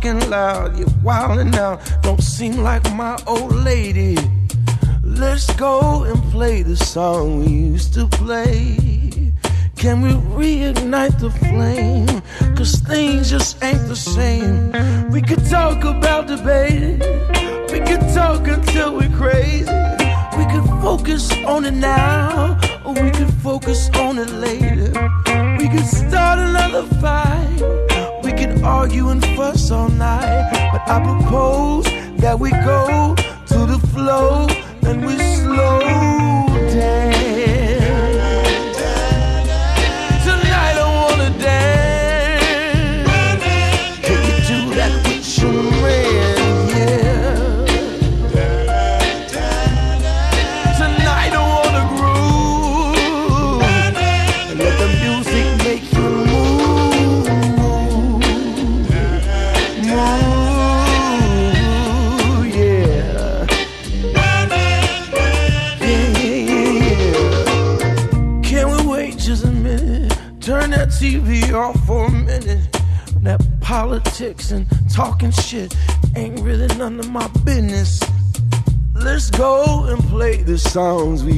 talking loud, you're wilding out. Don't seem like my old lady. Let's go and play the song we used to play. Can we reignite the flame? Cause things just ain't the same. We could talk about the baby. songs we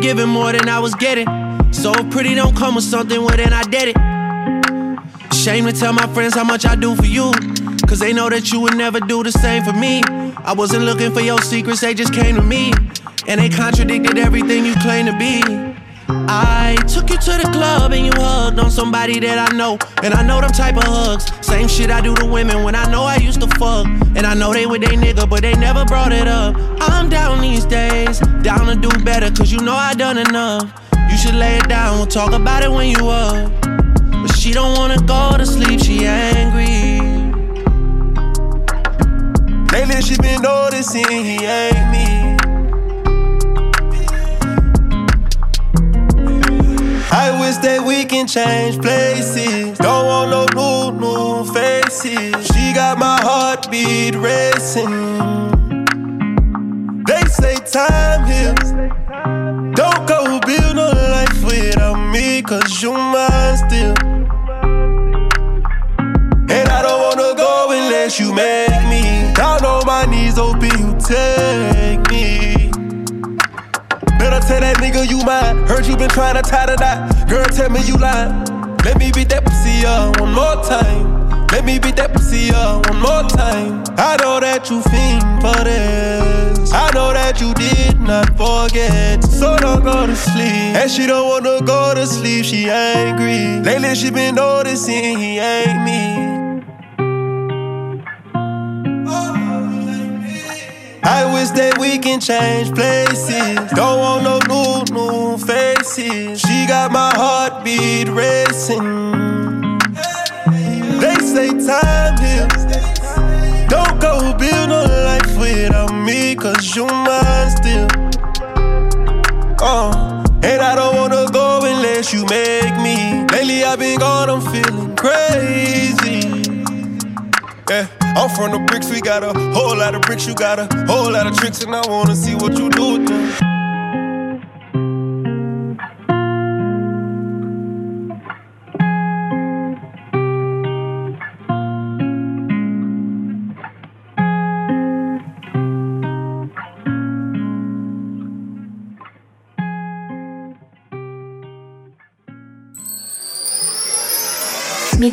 giving more than I was getting. So pretty don't come with something, well then I did it. Shame to tell my friends how much I do for you. Cause they know that you would never do the same for me. I wasn't looking for your secrets, they just came to me. And they contradicted everything you claim to be. I took you to the club and you hugged on somebody that I know. And I know them type of hugs. Same shit I do to women when I know I used to fuck. And I know they with they nigga, but they never brought it up. I'm down these days, down to do better, cause you know I done enough. You should lay it down, we'll talk about it when you up. But she don't wanna go to sleep, she angry. Lately she been noticing he ain't me. I wish that we can change places. Don't want no new, new She got my heartbeat racing. And she don't wanna go to sleep, she angry. Lately she been noticing he ain't me. I wish that we can change places. Don't want no new, new faces. She got my heartbeat racing. They say time heals. Don't go build no life without me, cause you mine still. Uh, you make me. Lately I've been gone, I'm feeling crazy. Yeah, I'm from the bricks, we got a whole lot of bricks, you got a whole lot of tricks, and I wanna see what you do with them.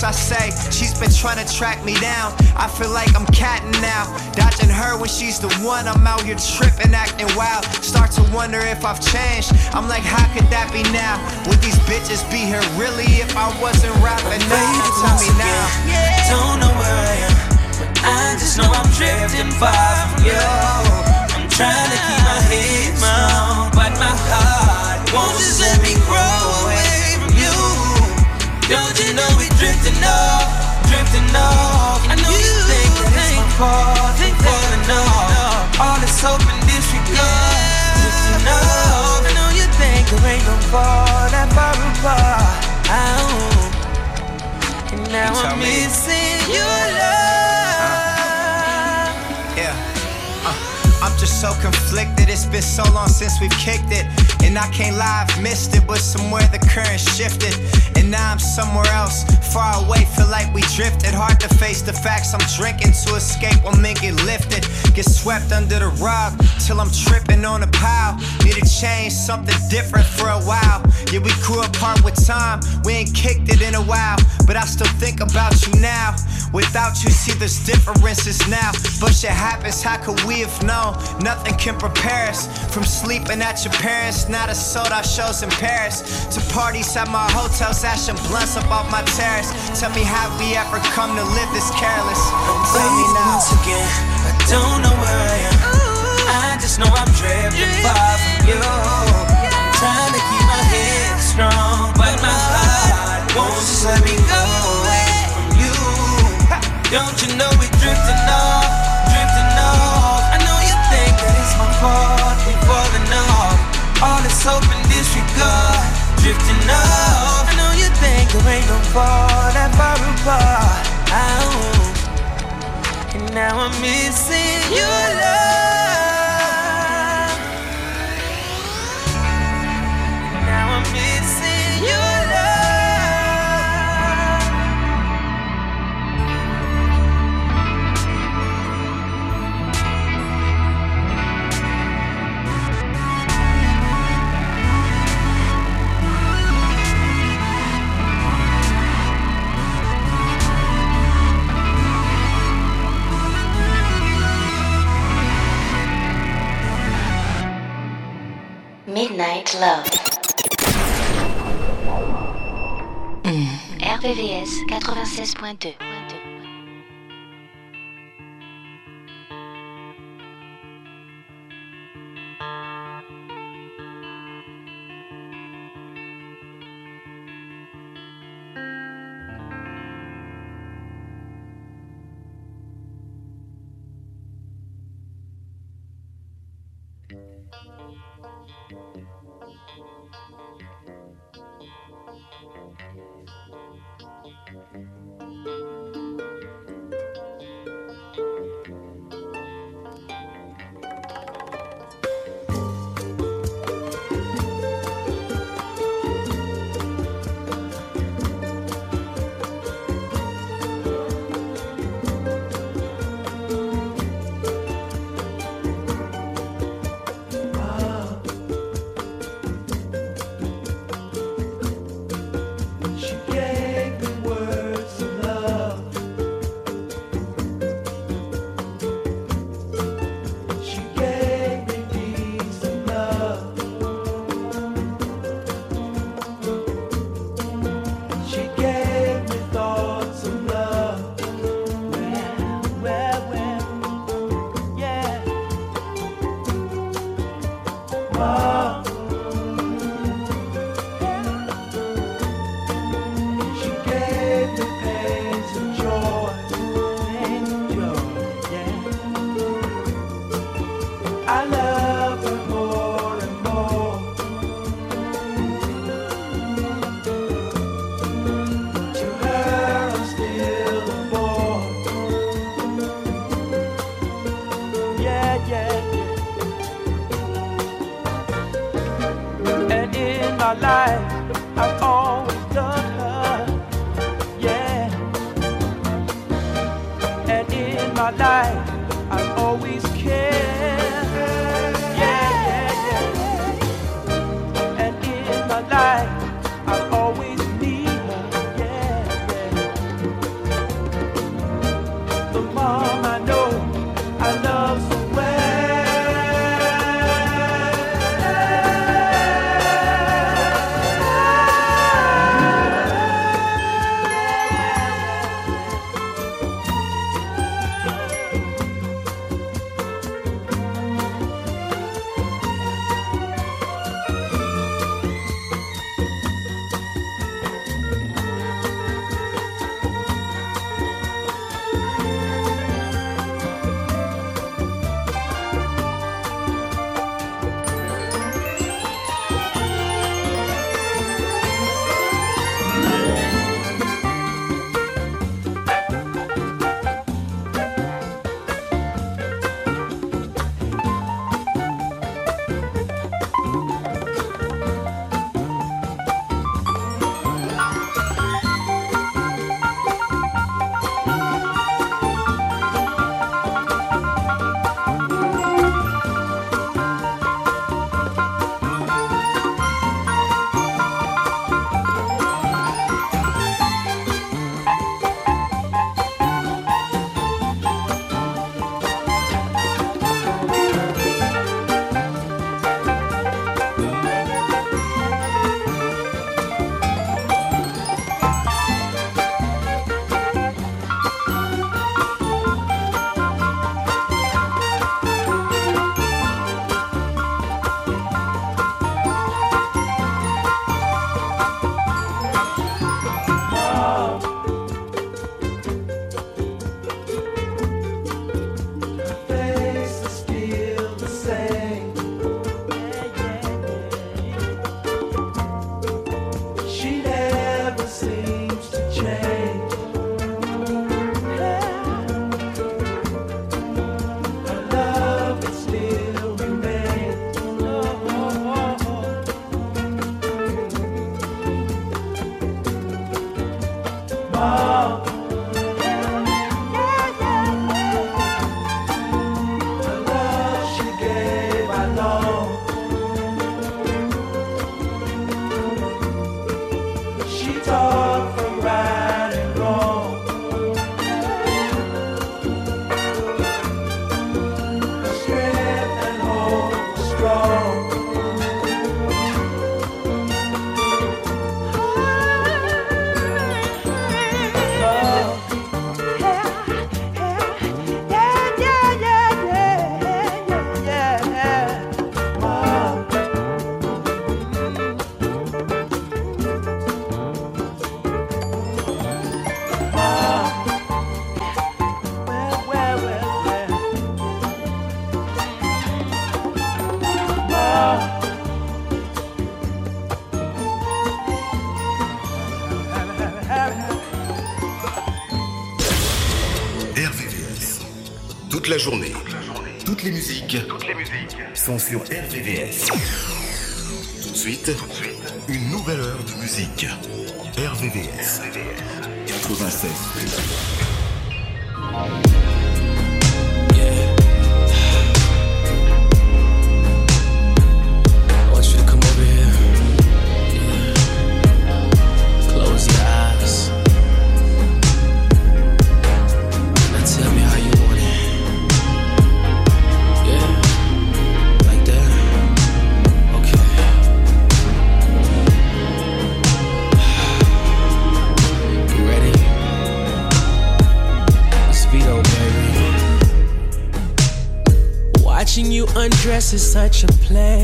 the I say. She's been trying to track me down. I feel like I'm catting now, dodging her when she's the one. I'm out here tripping, acting wild. Start to wonder if I've changed. I'm like, how could that be now? Would these bitches be here really if I wasn't rapping now? Tell me now. Don't know where I am, but I just know I'm drifting far from you. I'm trying to keep my head strong, but my heart won't just let me grow away from you. Don't you know we drifting off, drifting off? I know you think that it's my fault, think falling off. All this hope and disregard, drifting off. I know you think there ain't no fall that far apart. Oh. And now I'm missing your I'm just so conflicted. It's been so long since we've kicked it. And I can't lie, I've missed it, but somewhere the current shifted. And now I'm somewhere else, far away, feel like we drifted. Hard to face the facts I'm drinking to escape when men get lifted. Get swept under the rug till I'm tripping on a pile. Need to change something different for a while. Yeah, we grew apart with time, we ain't kicked it in a while. But I still think about you now. Without you, see there's differences now. But shit happens, how could we have known? Nothing can prepare us from sleeping at your parents. Now to sold out shows in Paris. To parties at my hotels, ashing blunts up off my terrace. Tell me, how we ever come to live this careless? Tell me now. Once again, I don't know where I am. I just know I'm drifting far from you. I'm Trying to keep my head strong, but my heart won't just let me go away from you. Don't you know we're drifting off, All this hope and disregard, drifting off. I know you think there ain't no fall that far apart. Oh. And now I'm missing your love. Midnight Love. RVVS 96.2. sont sur RVVS. Tout de suite, une nouvelle heure de musique. RVVS 96. is such a play.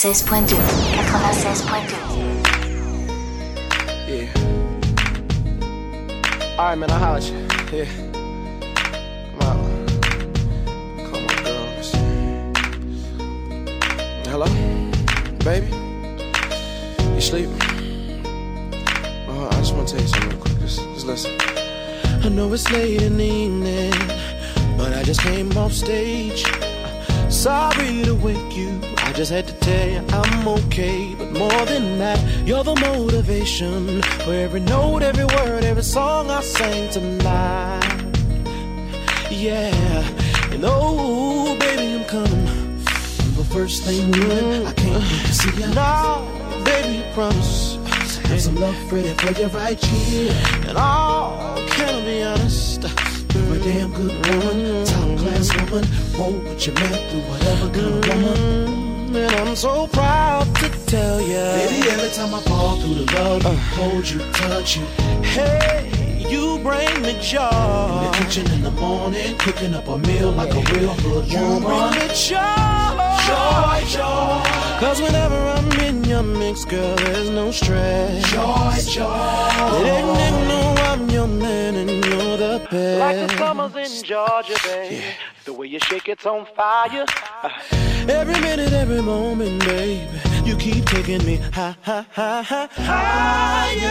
RVVS 96.2 96.2 motivation for every note, every word, every song I sang tonight. Yeah, and oh, baby, I'm coming. The first thing when I can't wait to see you. No, baby, promise. Have some love ready for you right here. And oh, can I be honest? You're a damn good woman, top class woman. Roll with your man through whatever of woman. And I'm so proud tell you. Baby, every time I fall through the love, you uh. hold you, touch you. Hey, you bring me joy. In the kitchen in the morning, cooking up a meal like a real good woman. You bring me joy. Joy, joy. Cause whenever I'm in your mix, girl, there's no stress. Joy, joy. Let them know I'm your man and you're the best. Like the summers in Georgia, babe. The way you shake it's on fire. Every minute, every moment, baby, you keep taking me high, high, high, high, higher.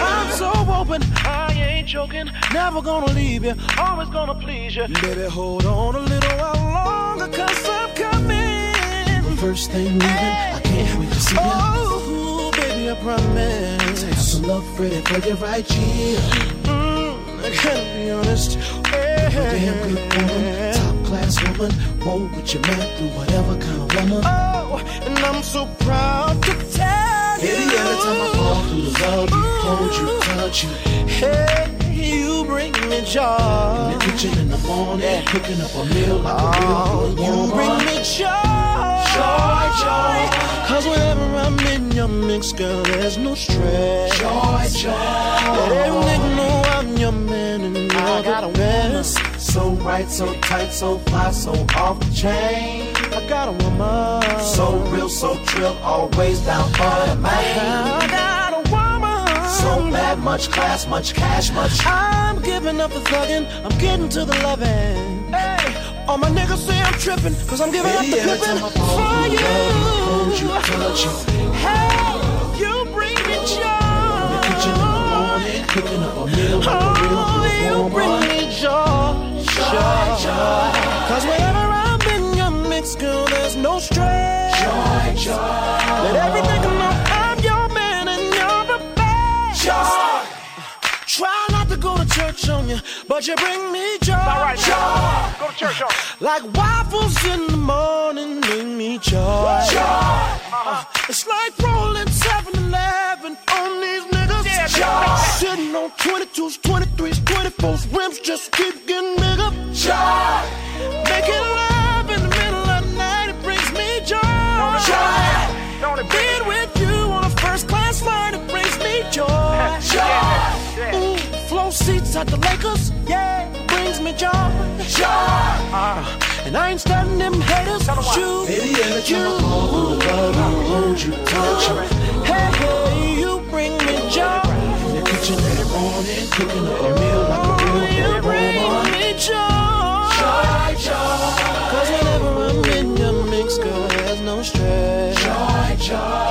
I'm so open, I ain't joking. Never gonna leave you, always gonna please you. Baby, hold on a little while longer, cause I'm coming. First thing leaving, I can't wait to see you. Oh, baby, I promise. Have some love ready for you right here. Mm, I gotta be honest. Hey, You're a damn good top class woman. Roll with your man through whatever kind of woman. Oh, and I'm so proud to tell you. Baby, every time I fall through the love, you hold you, touch you. Hey, you bring me joy. In the kitchen in the morning, cooking up a meal like a real oh, good woman. You bring me joy. Joy, joy. Cause whenever I'm in your mix, girl, there's no stress. Joy, joy. Let every nigga know I'm your man and you're I got the best. So right, so tight, so fly, so off the chain. I got a woman. So real, so trill, always down for the man. I got a woman. So bad, much class, much cash, much. I'm giving up the thuggin', I'm getting to the lovin'. Hey, all my niggas say I'm trippin', cause I'm giving Baby, up the pippin' time I fall for you. hold you, touch you. Hey, cooking up a meal like a real. Oh, you bring me joy, joy, joy. Cause whenever I'm in your mix, girl, there's no stress. Joy, joy. Let everything know I'm your man and you're the best. Joy. Church on you, but you bring me joy. All right, joy. Go to church on. Like waffles in the morning, bring me joy. Joy. Uh, it's like rolling 7-Eleven on these niggas. Yeah, joy. Sitting on 22s, 23s, 24s, rims just keep getting bigger. Joy. Making love in at the Lakers, yeah, brings me joy. Joy. Uh, and I ain't studying them haters. You, Baby, every time you, I fall love, you hold you, touch you. Hey, hey, you bring me joy. In the kitchen the morning, cooking up a meal like a real You bring woman. me joy. Joy, joy. Cause whenever I'm in your mix, girl, there's no stress. Joy, joy.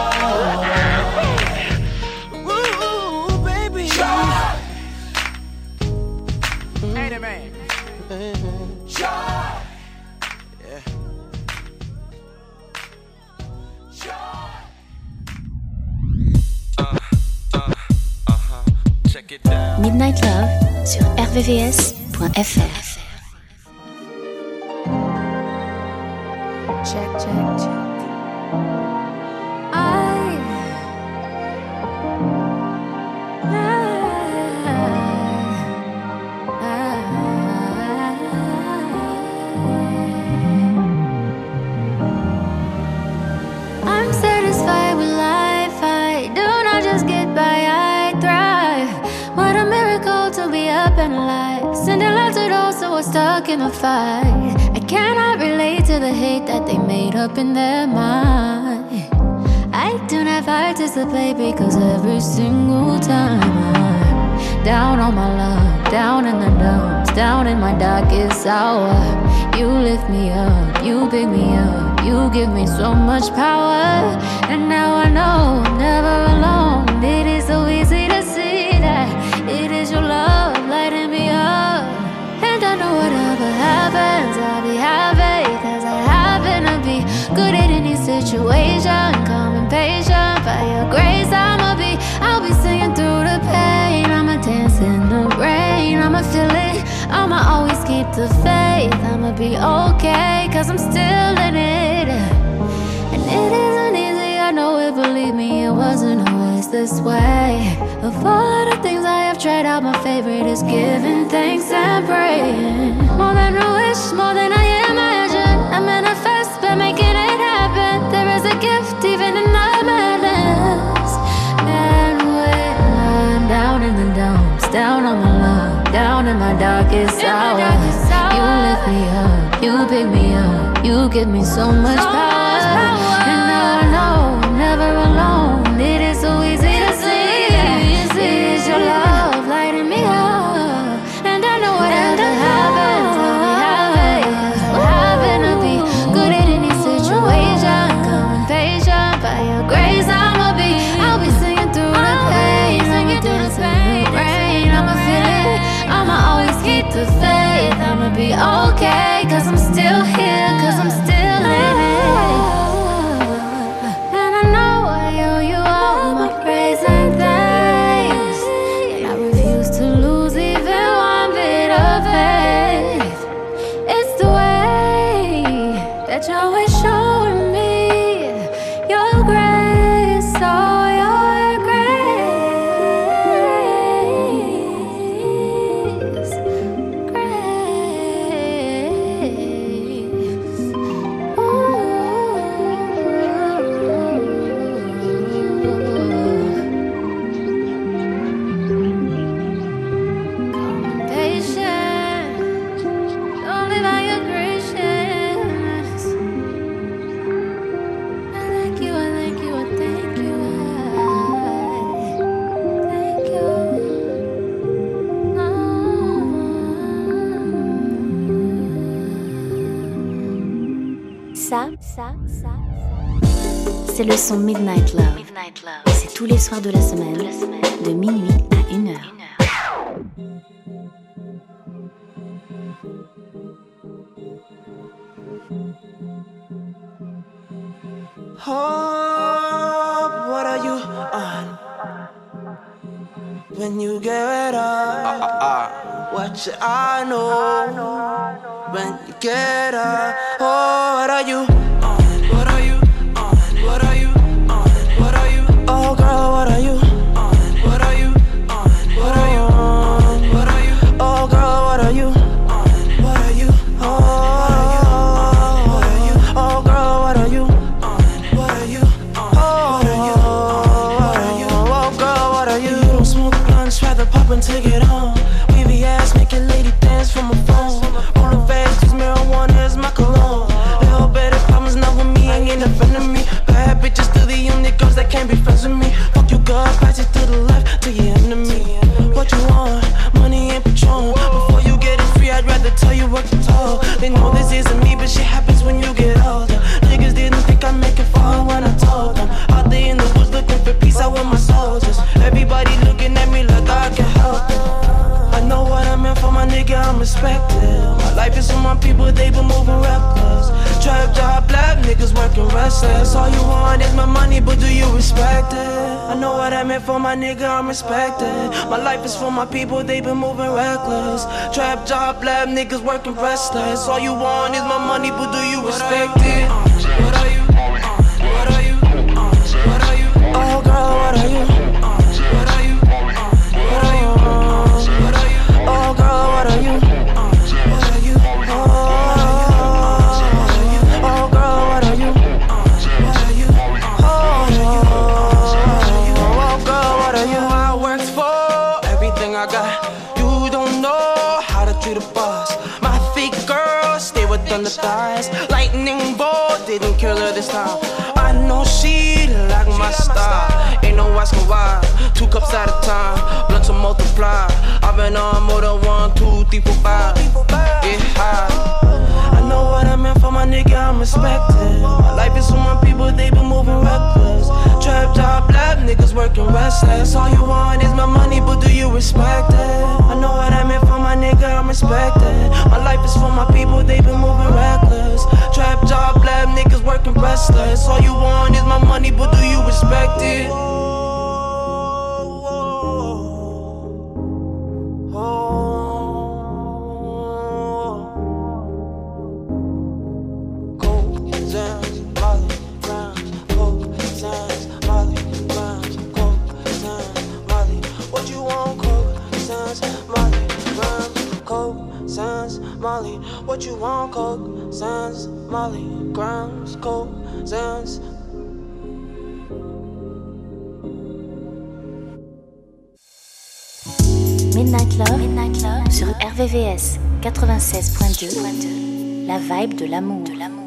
Love in their mind. I do not participate because every single time I'm down on my luck, down in the dumps, down in my darkest hour. You lift me up, you pick me up, you give me so much power. And now I I'ma always keep the faith. I'ma be okay. Cause I'm still in it. And it isn't easy, I know it, believe me, it wasn't always this way. Of all the things I have tried out, my favorite is giving thanks and praying. More than a wish, more than I imagine. I manifest by making it happen. There is a gift even in madness. And when I'm down in the dumps, down on my luck, down in my darkest hour, you lift me up, you pick me up, you give me so much power. And now I know I'm never alone. Be c'est le son Midnight Love. Midnight Love. C'est tous les soirs de la semaine, de minuit à 1 heure. Oh, what are you on? When you get up, what should I know? When you get up, oh, what are you on? What are you people, they been moving reckless. Trap job, black niggas working restless. All you want is my money, but do you respect it? I know what I meant for my nigga, I'm respected. My life is for my people, they been moving reckless. Trap job, lab niggas working restless. All you want is my money, but do you respect it? Oh girl, you? What are you? Uh, uh, what are you? Oh girl, what are you? this time. I know she like my style. Ain't no asking why. Two cups at a time, blood to multiply. I've been on more than one, two, three, four, five. Get high. I know what I meant for my nigga, I'm respected. My life is for my people, they been moving reckless. Trap job lab, niggas working restless. All you want is my money, but do you respect it? I know what I meant for my nigga, I'm respected. My life is for my people, they been moving reckless. Trap job lab, niggas working restless. All you want is my money, but do you respect it? Midnight sur RVVS 96.2, la vibe de l'amour. De l'amour.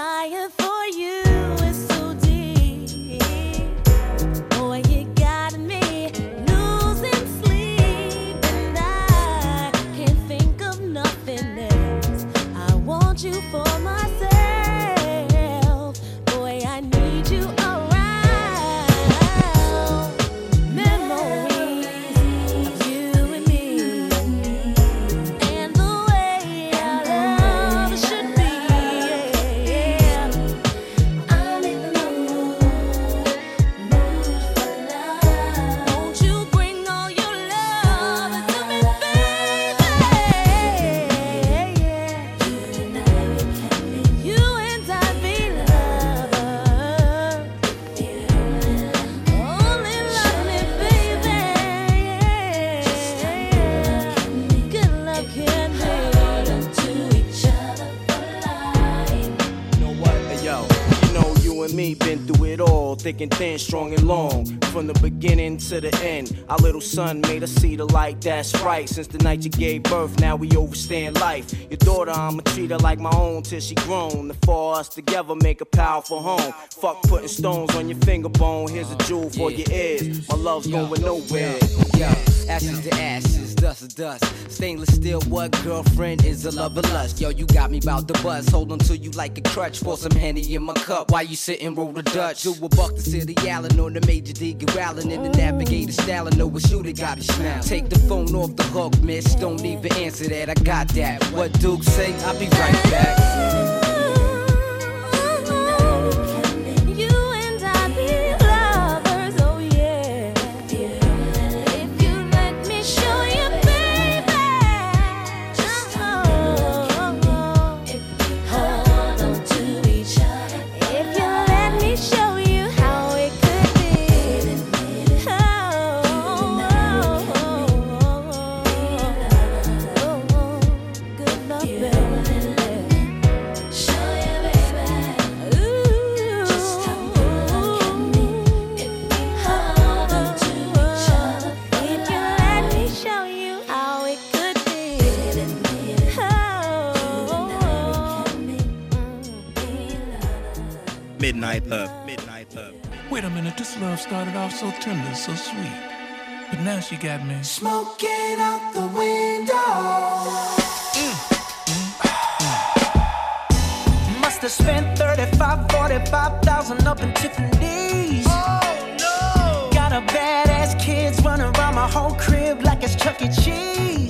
desire thick and thin, strong and long. From the beginning to the end, our little son made us see the light. That's right. Since the night you gave birth, now we overstand life. Your daughter, I'ma treat her like my own till she grown. The four of us together make a powerful home. Fuck putting stones on your finger bone. Here's a jewel for your ears. My love's going nowhere. Yeah, ashes to ashes, dust to dust. Stainless steel, what girlfriend is a love of lust? Yo, you got me about the buzz. Hold on to you like a crutch. For some henny in my cup. While you sitting roll the Dutch. Do a buck to City Allen on the major D. Allen in the navigator style. I know what shooter got it now. Take the phone off the hook, miss. Don't even answer that. I got that. What Duke say? I'll be right back. Midnight Love. Midnight Love. Wait a minute, this love started off so tender, so sweet. But now she got me. Smoking out the window. Mm-hmm. Must have spent 35, 45,000 up in Tiffany's. Oh no! Got a badass kids running around my whole crib like it's Chuck E. Cheese.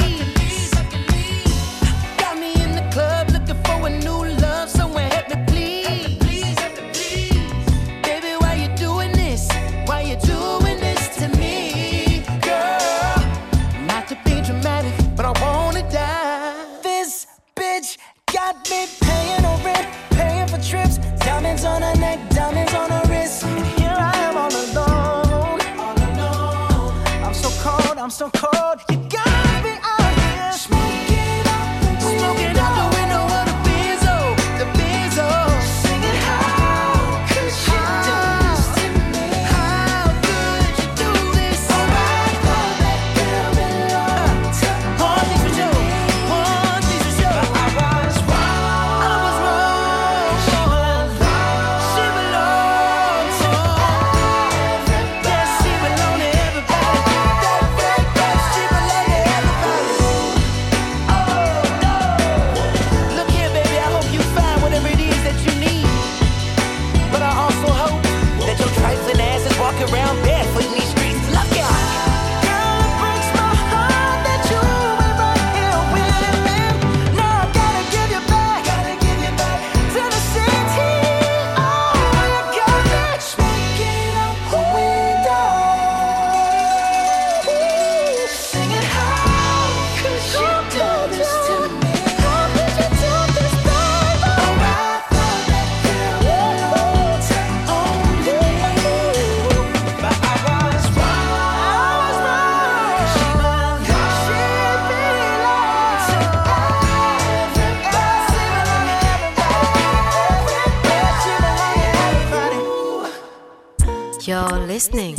You're listening.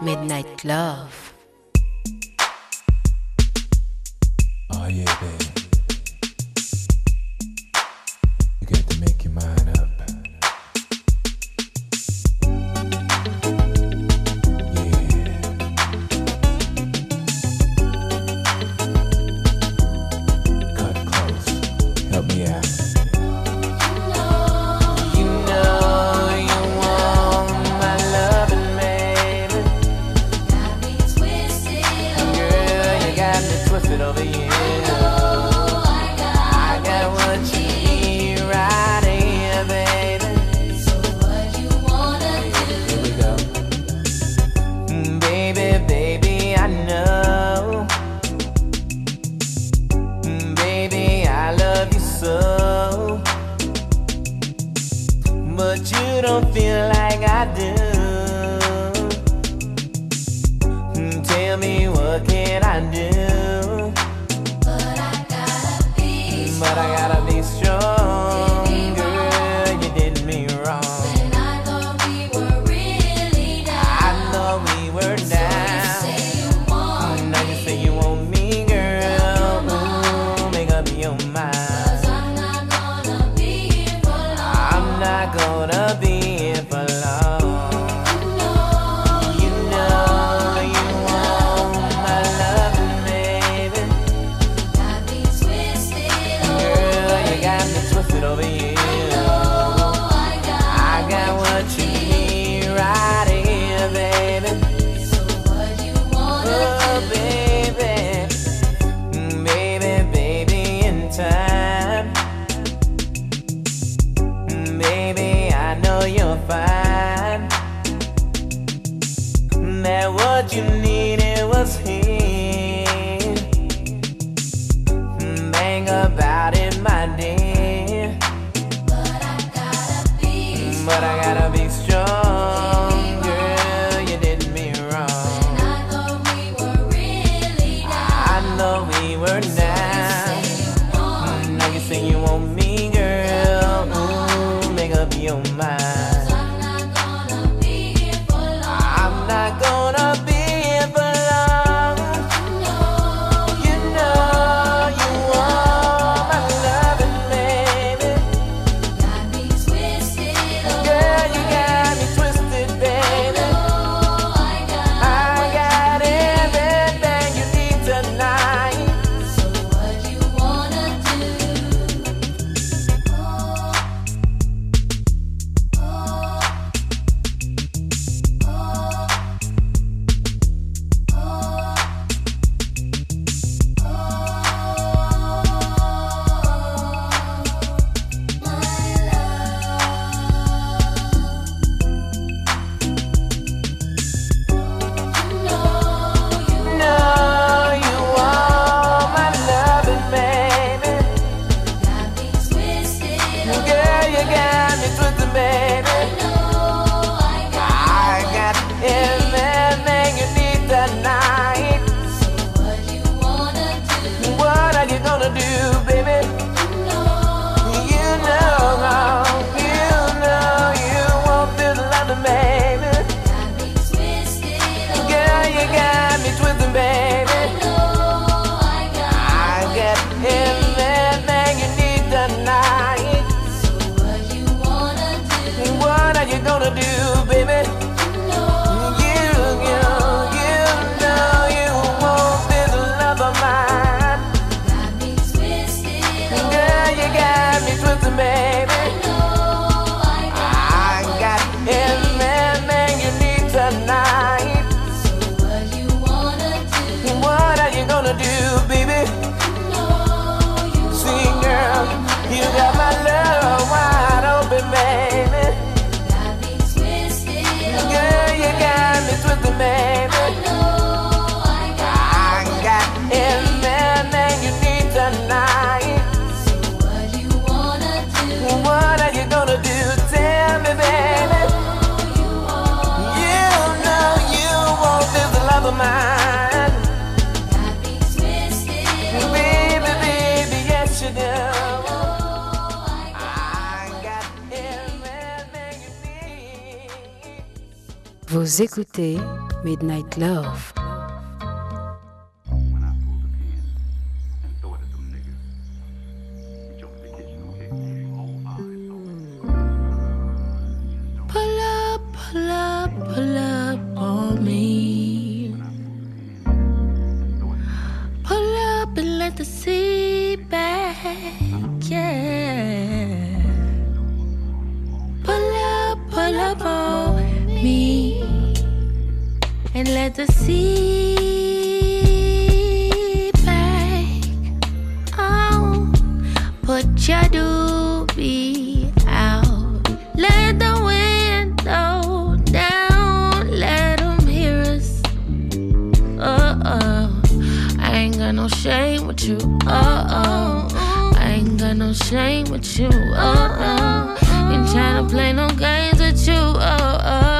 Midnight Love. Oh yeah, baby. Vous écoutez Midnight Love. Pull up, pull up, pull up on me. Pull up and let the sea back, yeah. Pull up, pull up on me. and let the sea back on. Put your doobie out. Let the window down. Let them hear us. Uh oh. I ain't got no shame with you. Uh oh. I ain't got no shame with you. Oh oh. Ain't trying to play no games with you. Oh oh.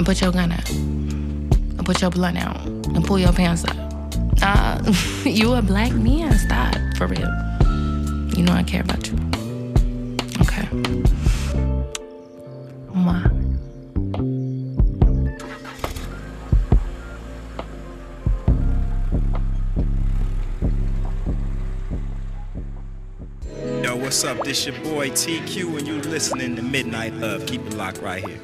And put your gun out. And put your blunt out. And pull your pants up. Uh, you a black man. Stop, for real. You know I care about you. Okay. Mwah. Yo, what's up? This your boy TQ, and you listening to Midnight Love. Keep it locked right here.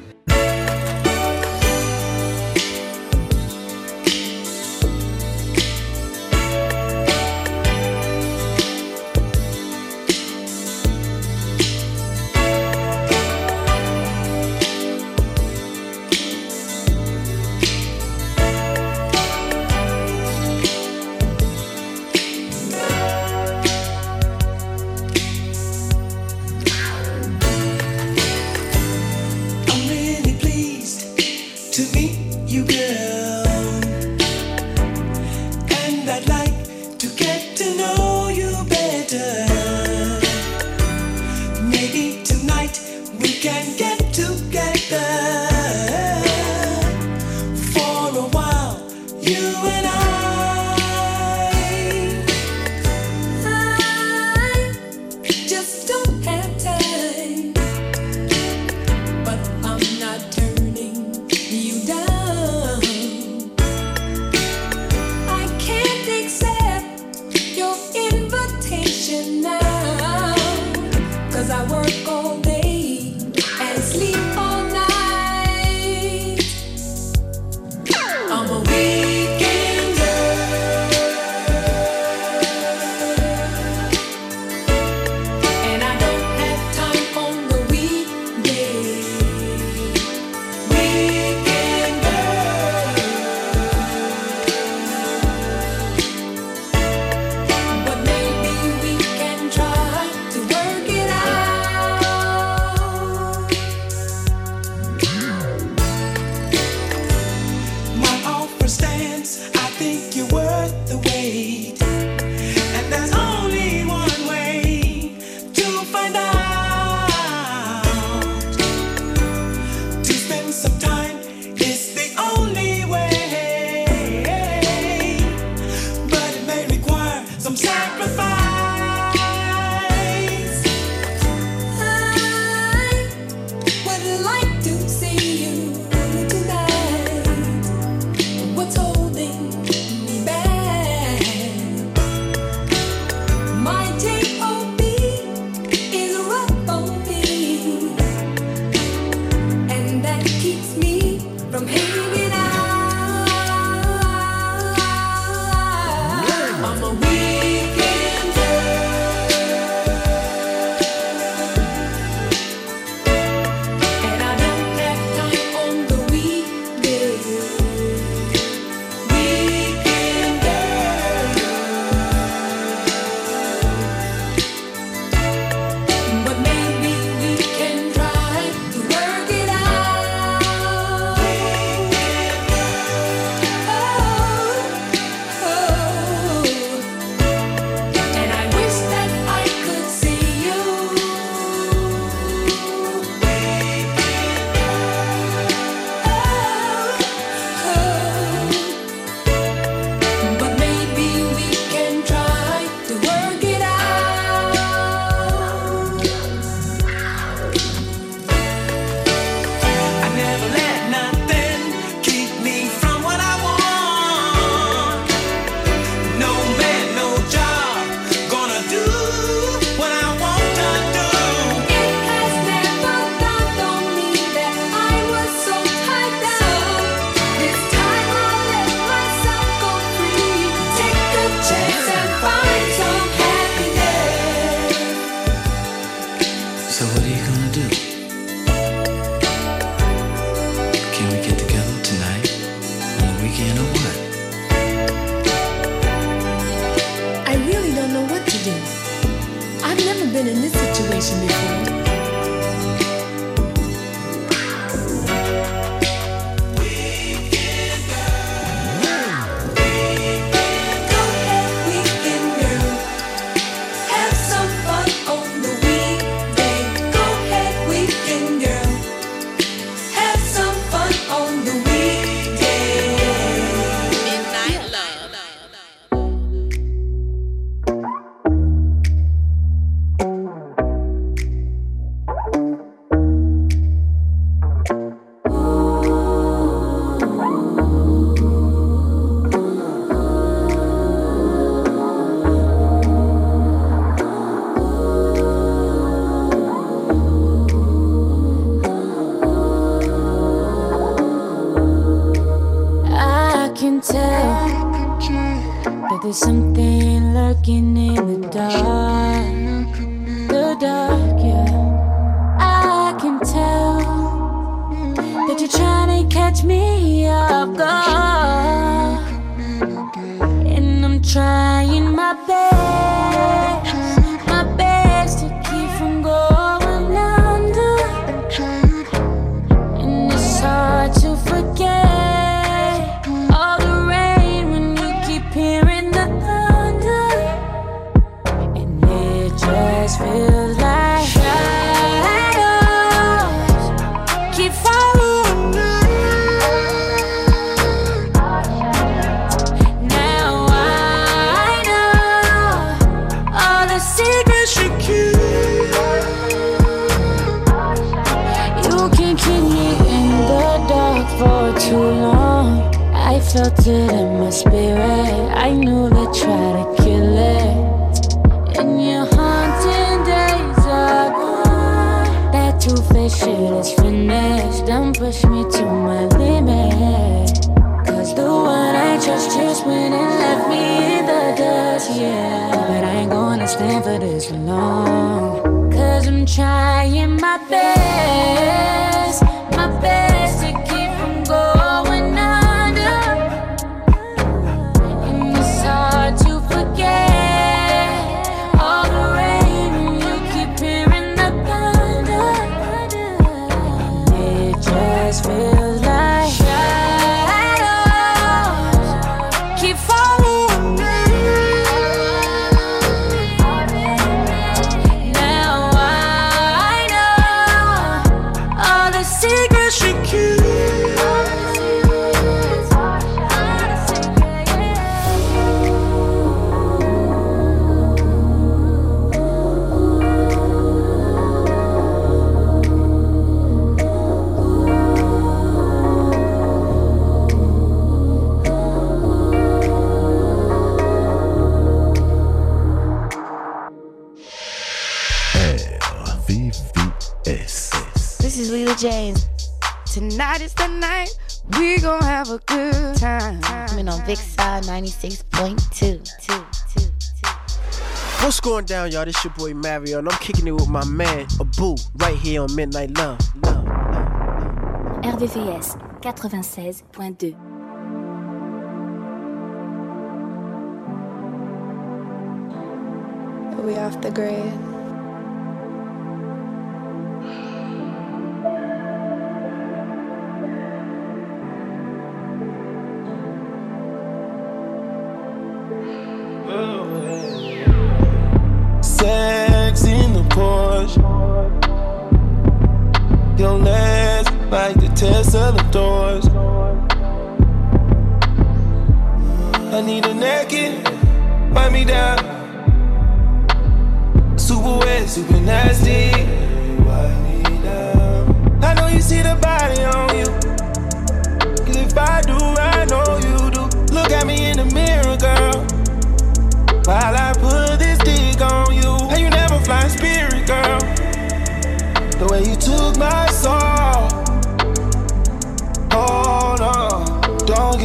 down, y'all. This your boy Mario, and I'm kicking it with my man, Abu, right here on Midnight Love. Love, love, love. RVVS 96.2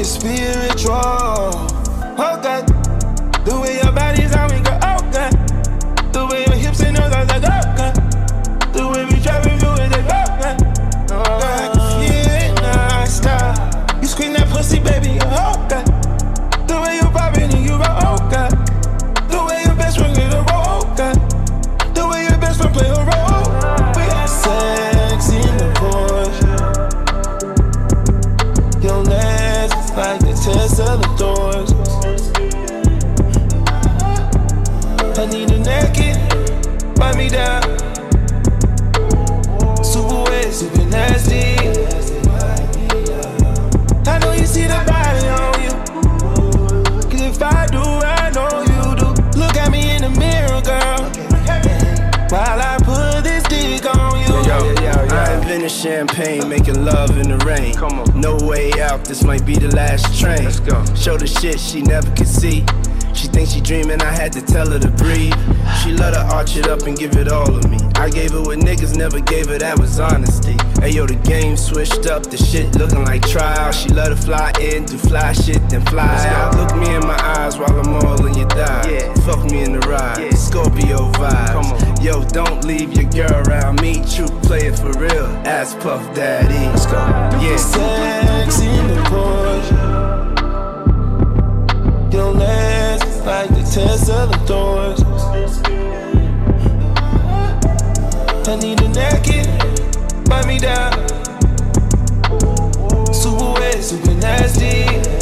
spiritual. Oh God champagne, making love in the rain. Come on. No way out, this might be the last train. Let's go. Show the shit she never could see. She thinks she dreaming, I had to tell her to breathe. She let her arch it up and give it all of me. I gave it what niggas never gave her, that was honesty. Ayo, the game switched up, the shit looking like trial. She love to fly in, do fly shit, then fly out. Look me in my eyes while I'm all in your thighs. Yeah. Fuck me in the ride, yeah. Scorpio vibes. Yo, don't leave your girl around me, true it for real. Ass Puff Daddy. Let's go. Yeah. Sex in the Porsche. Your legs like the Tesla doors. I need a naked bite me down. Super wet, super nasty.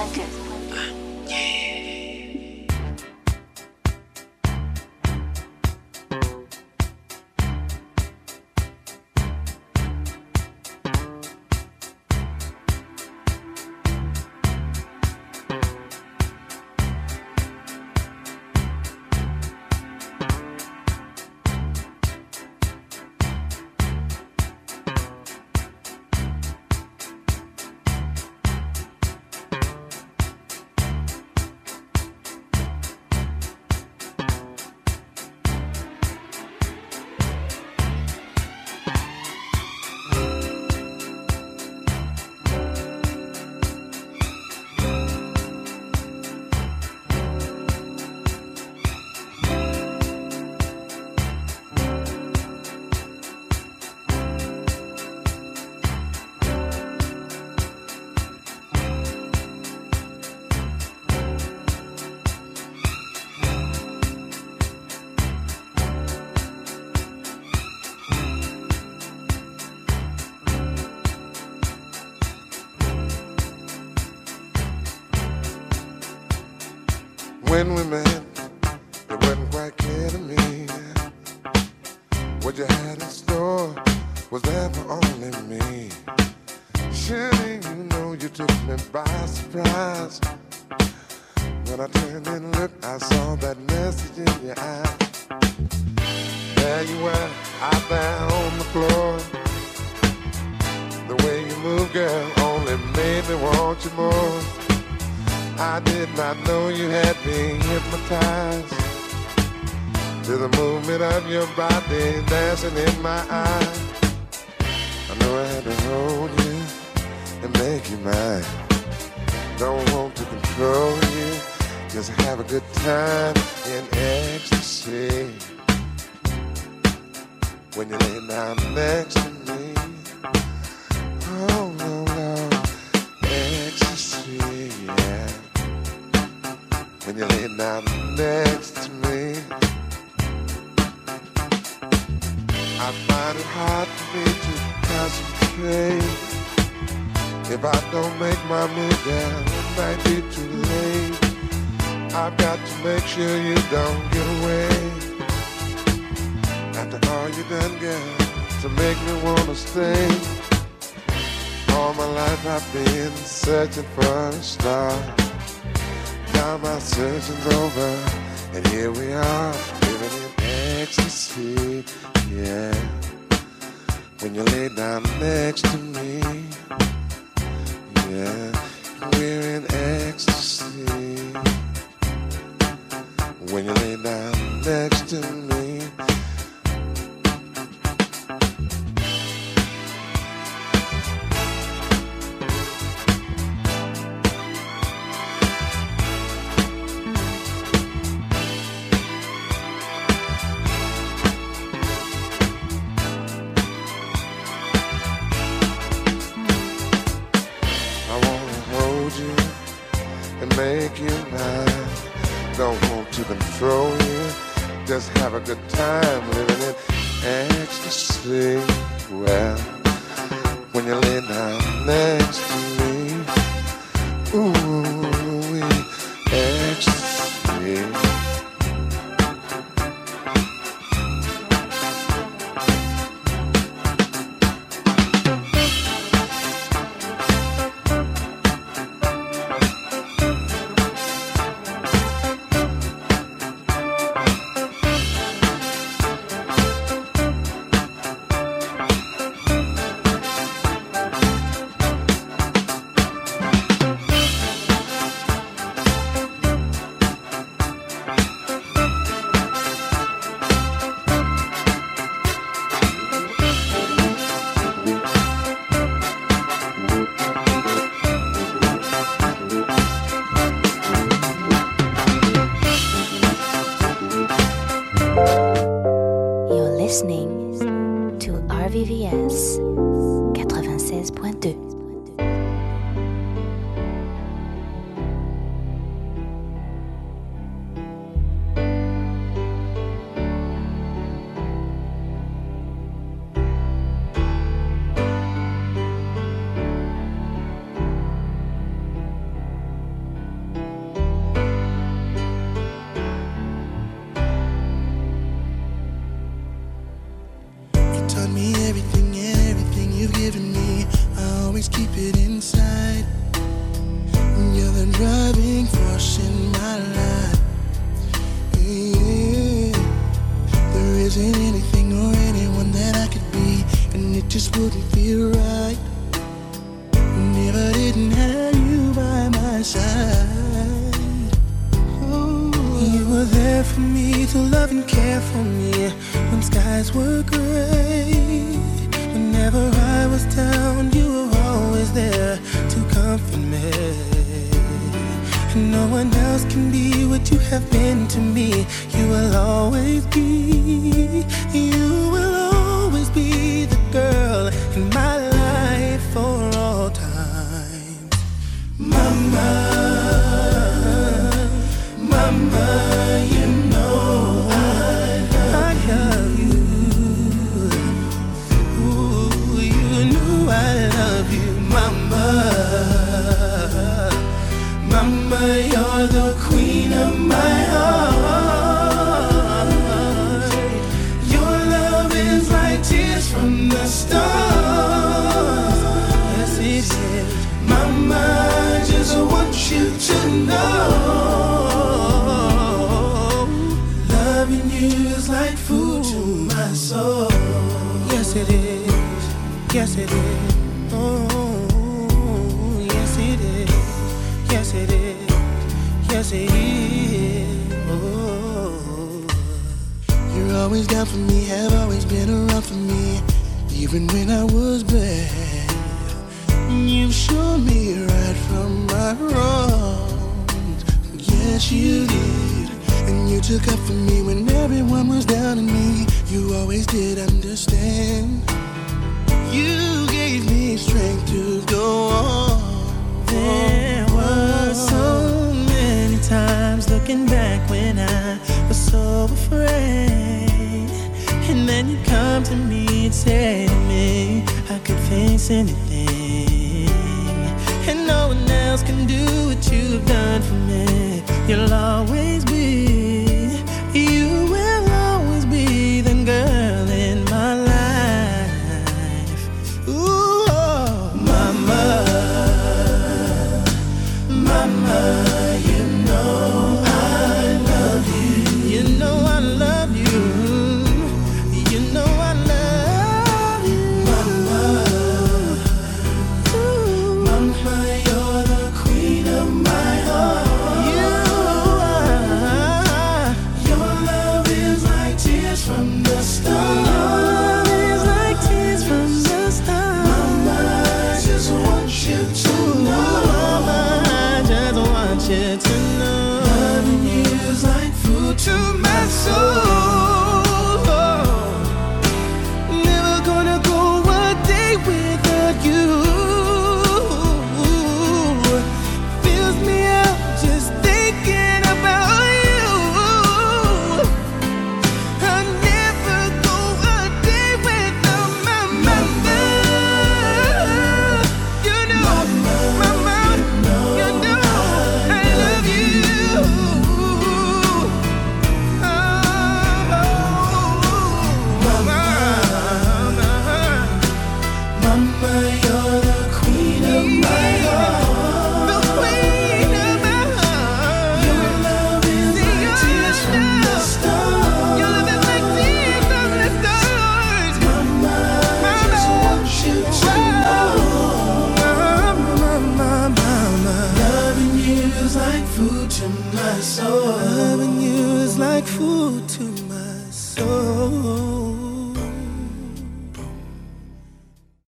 ecstasy.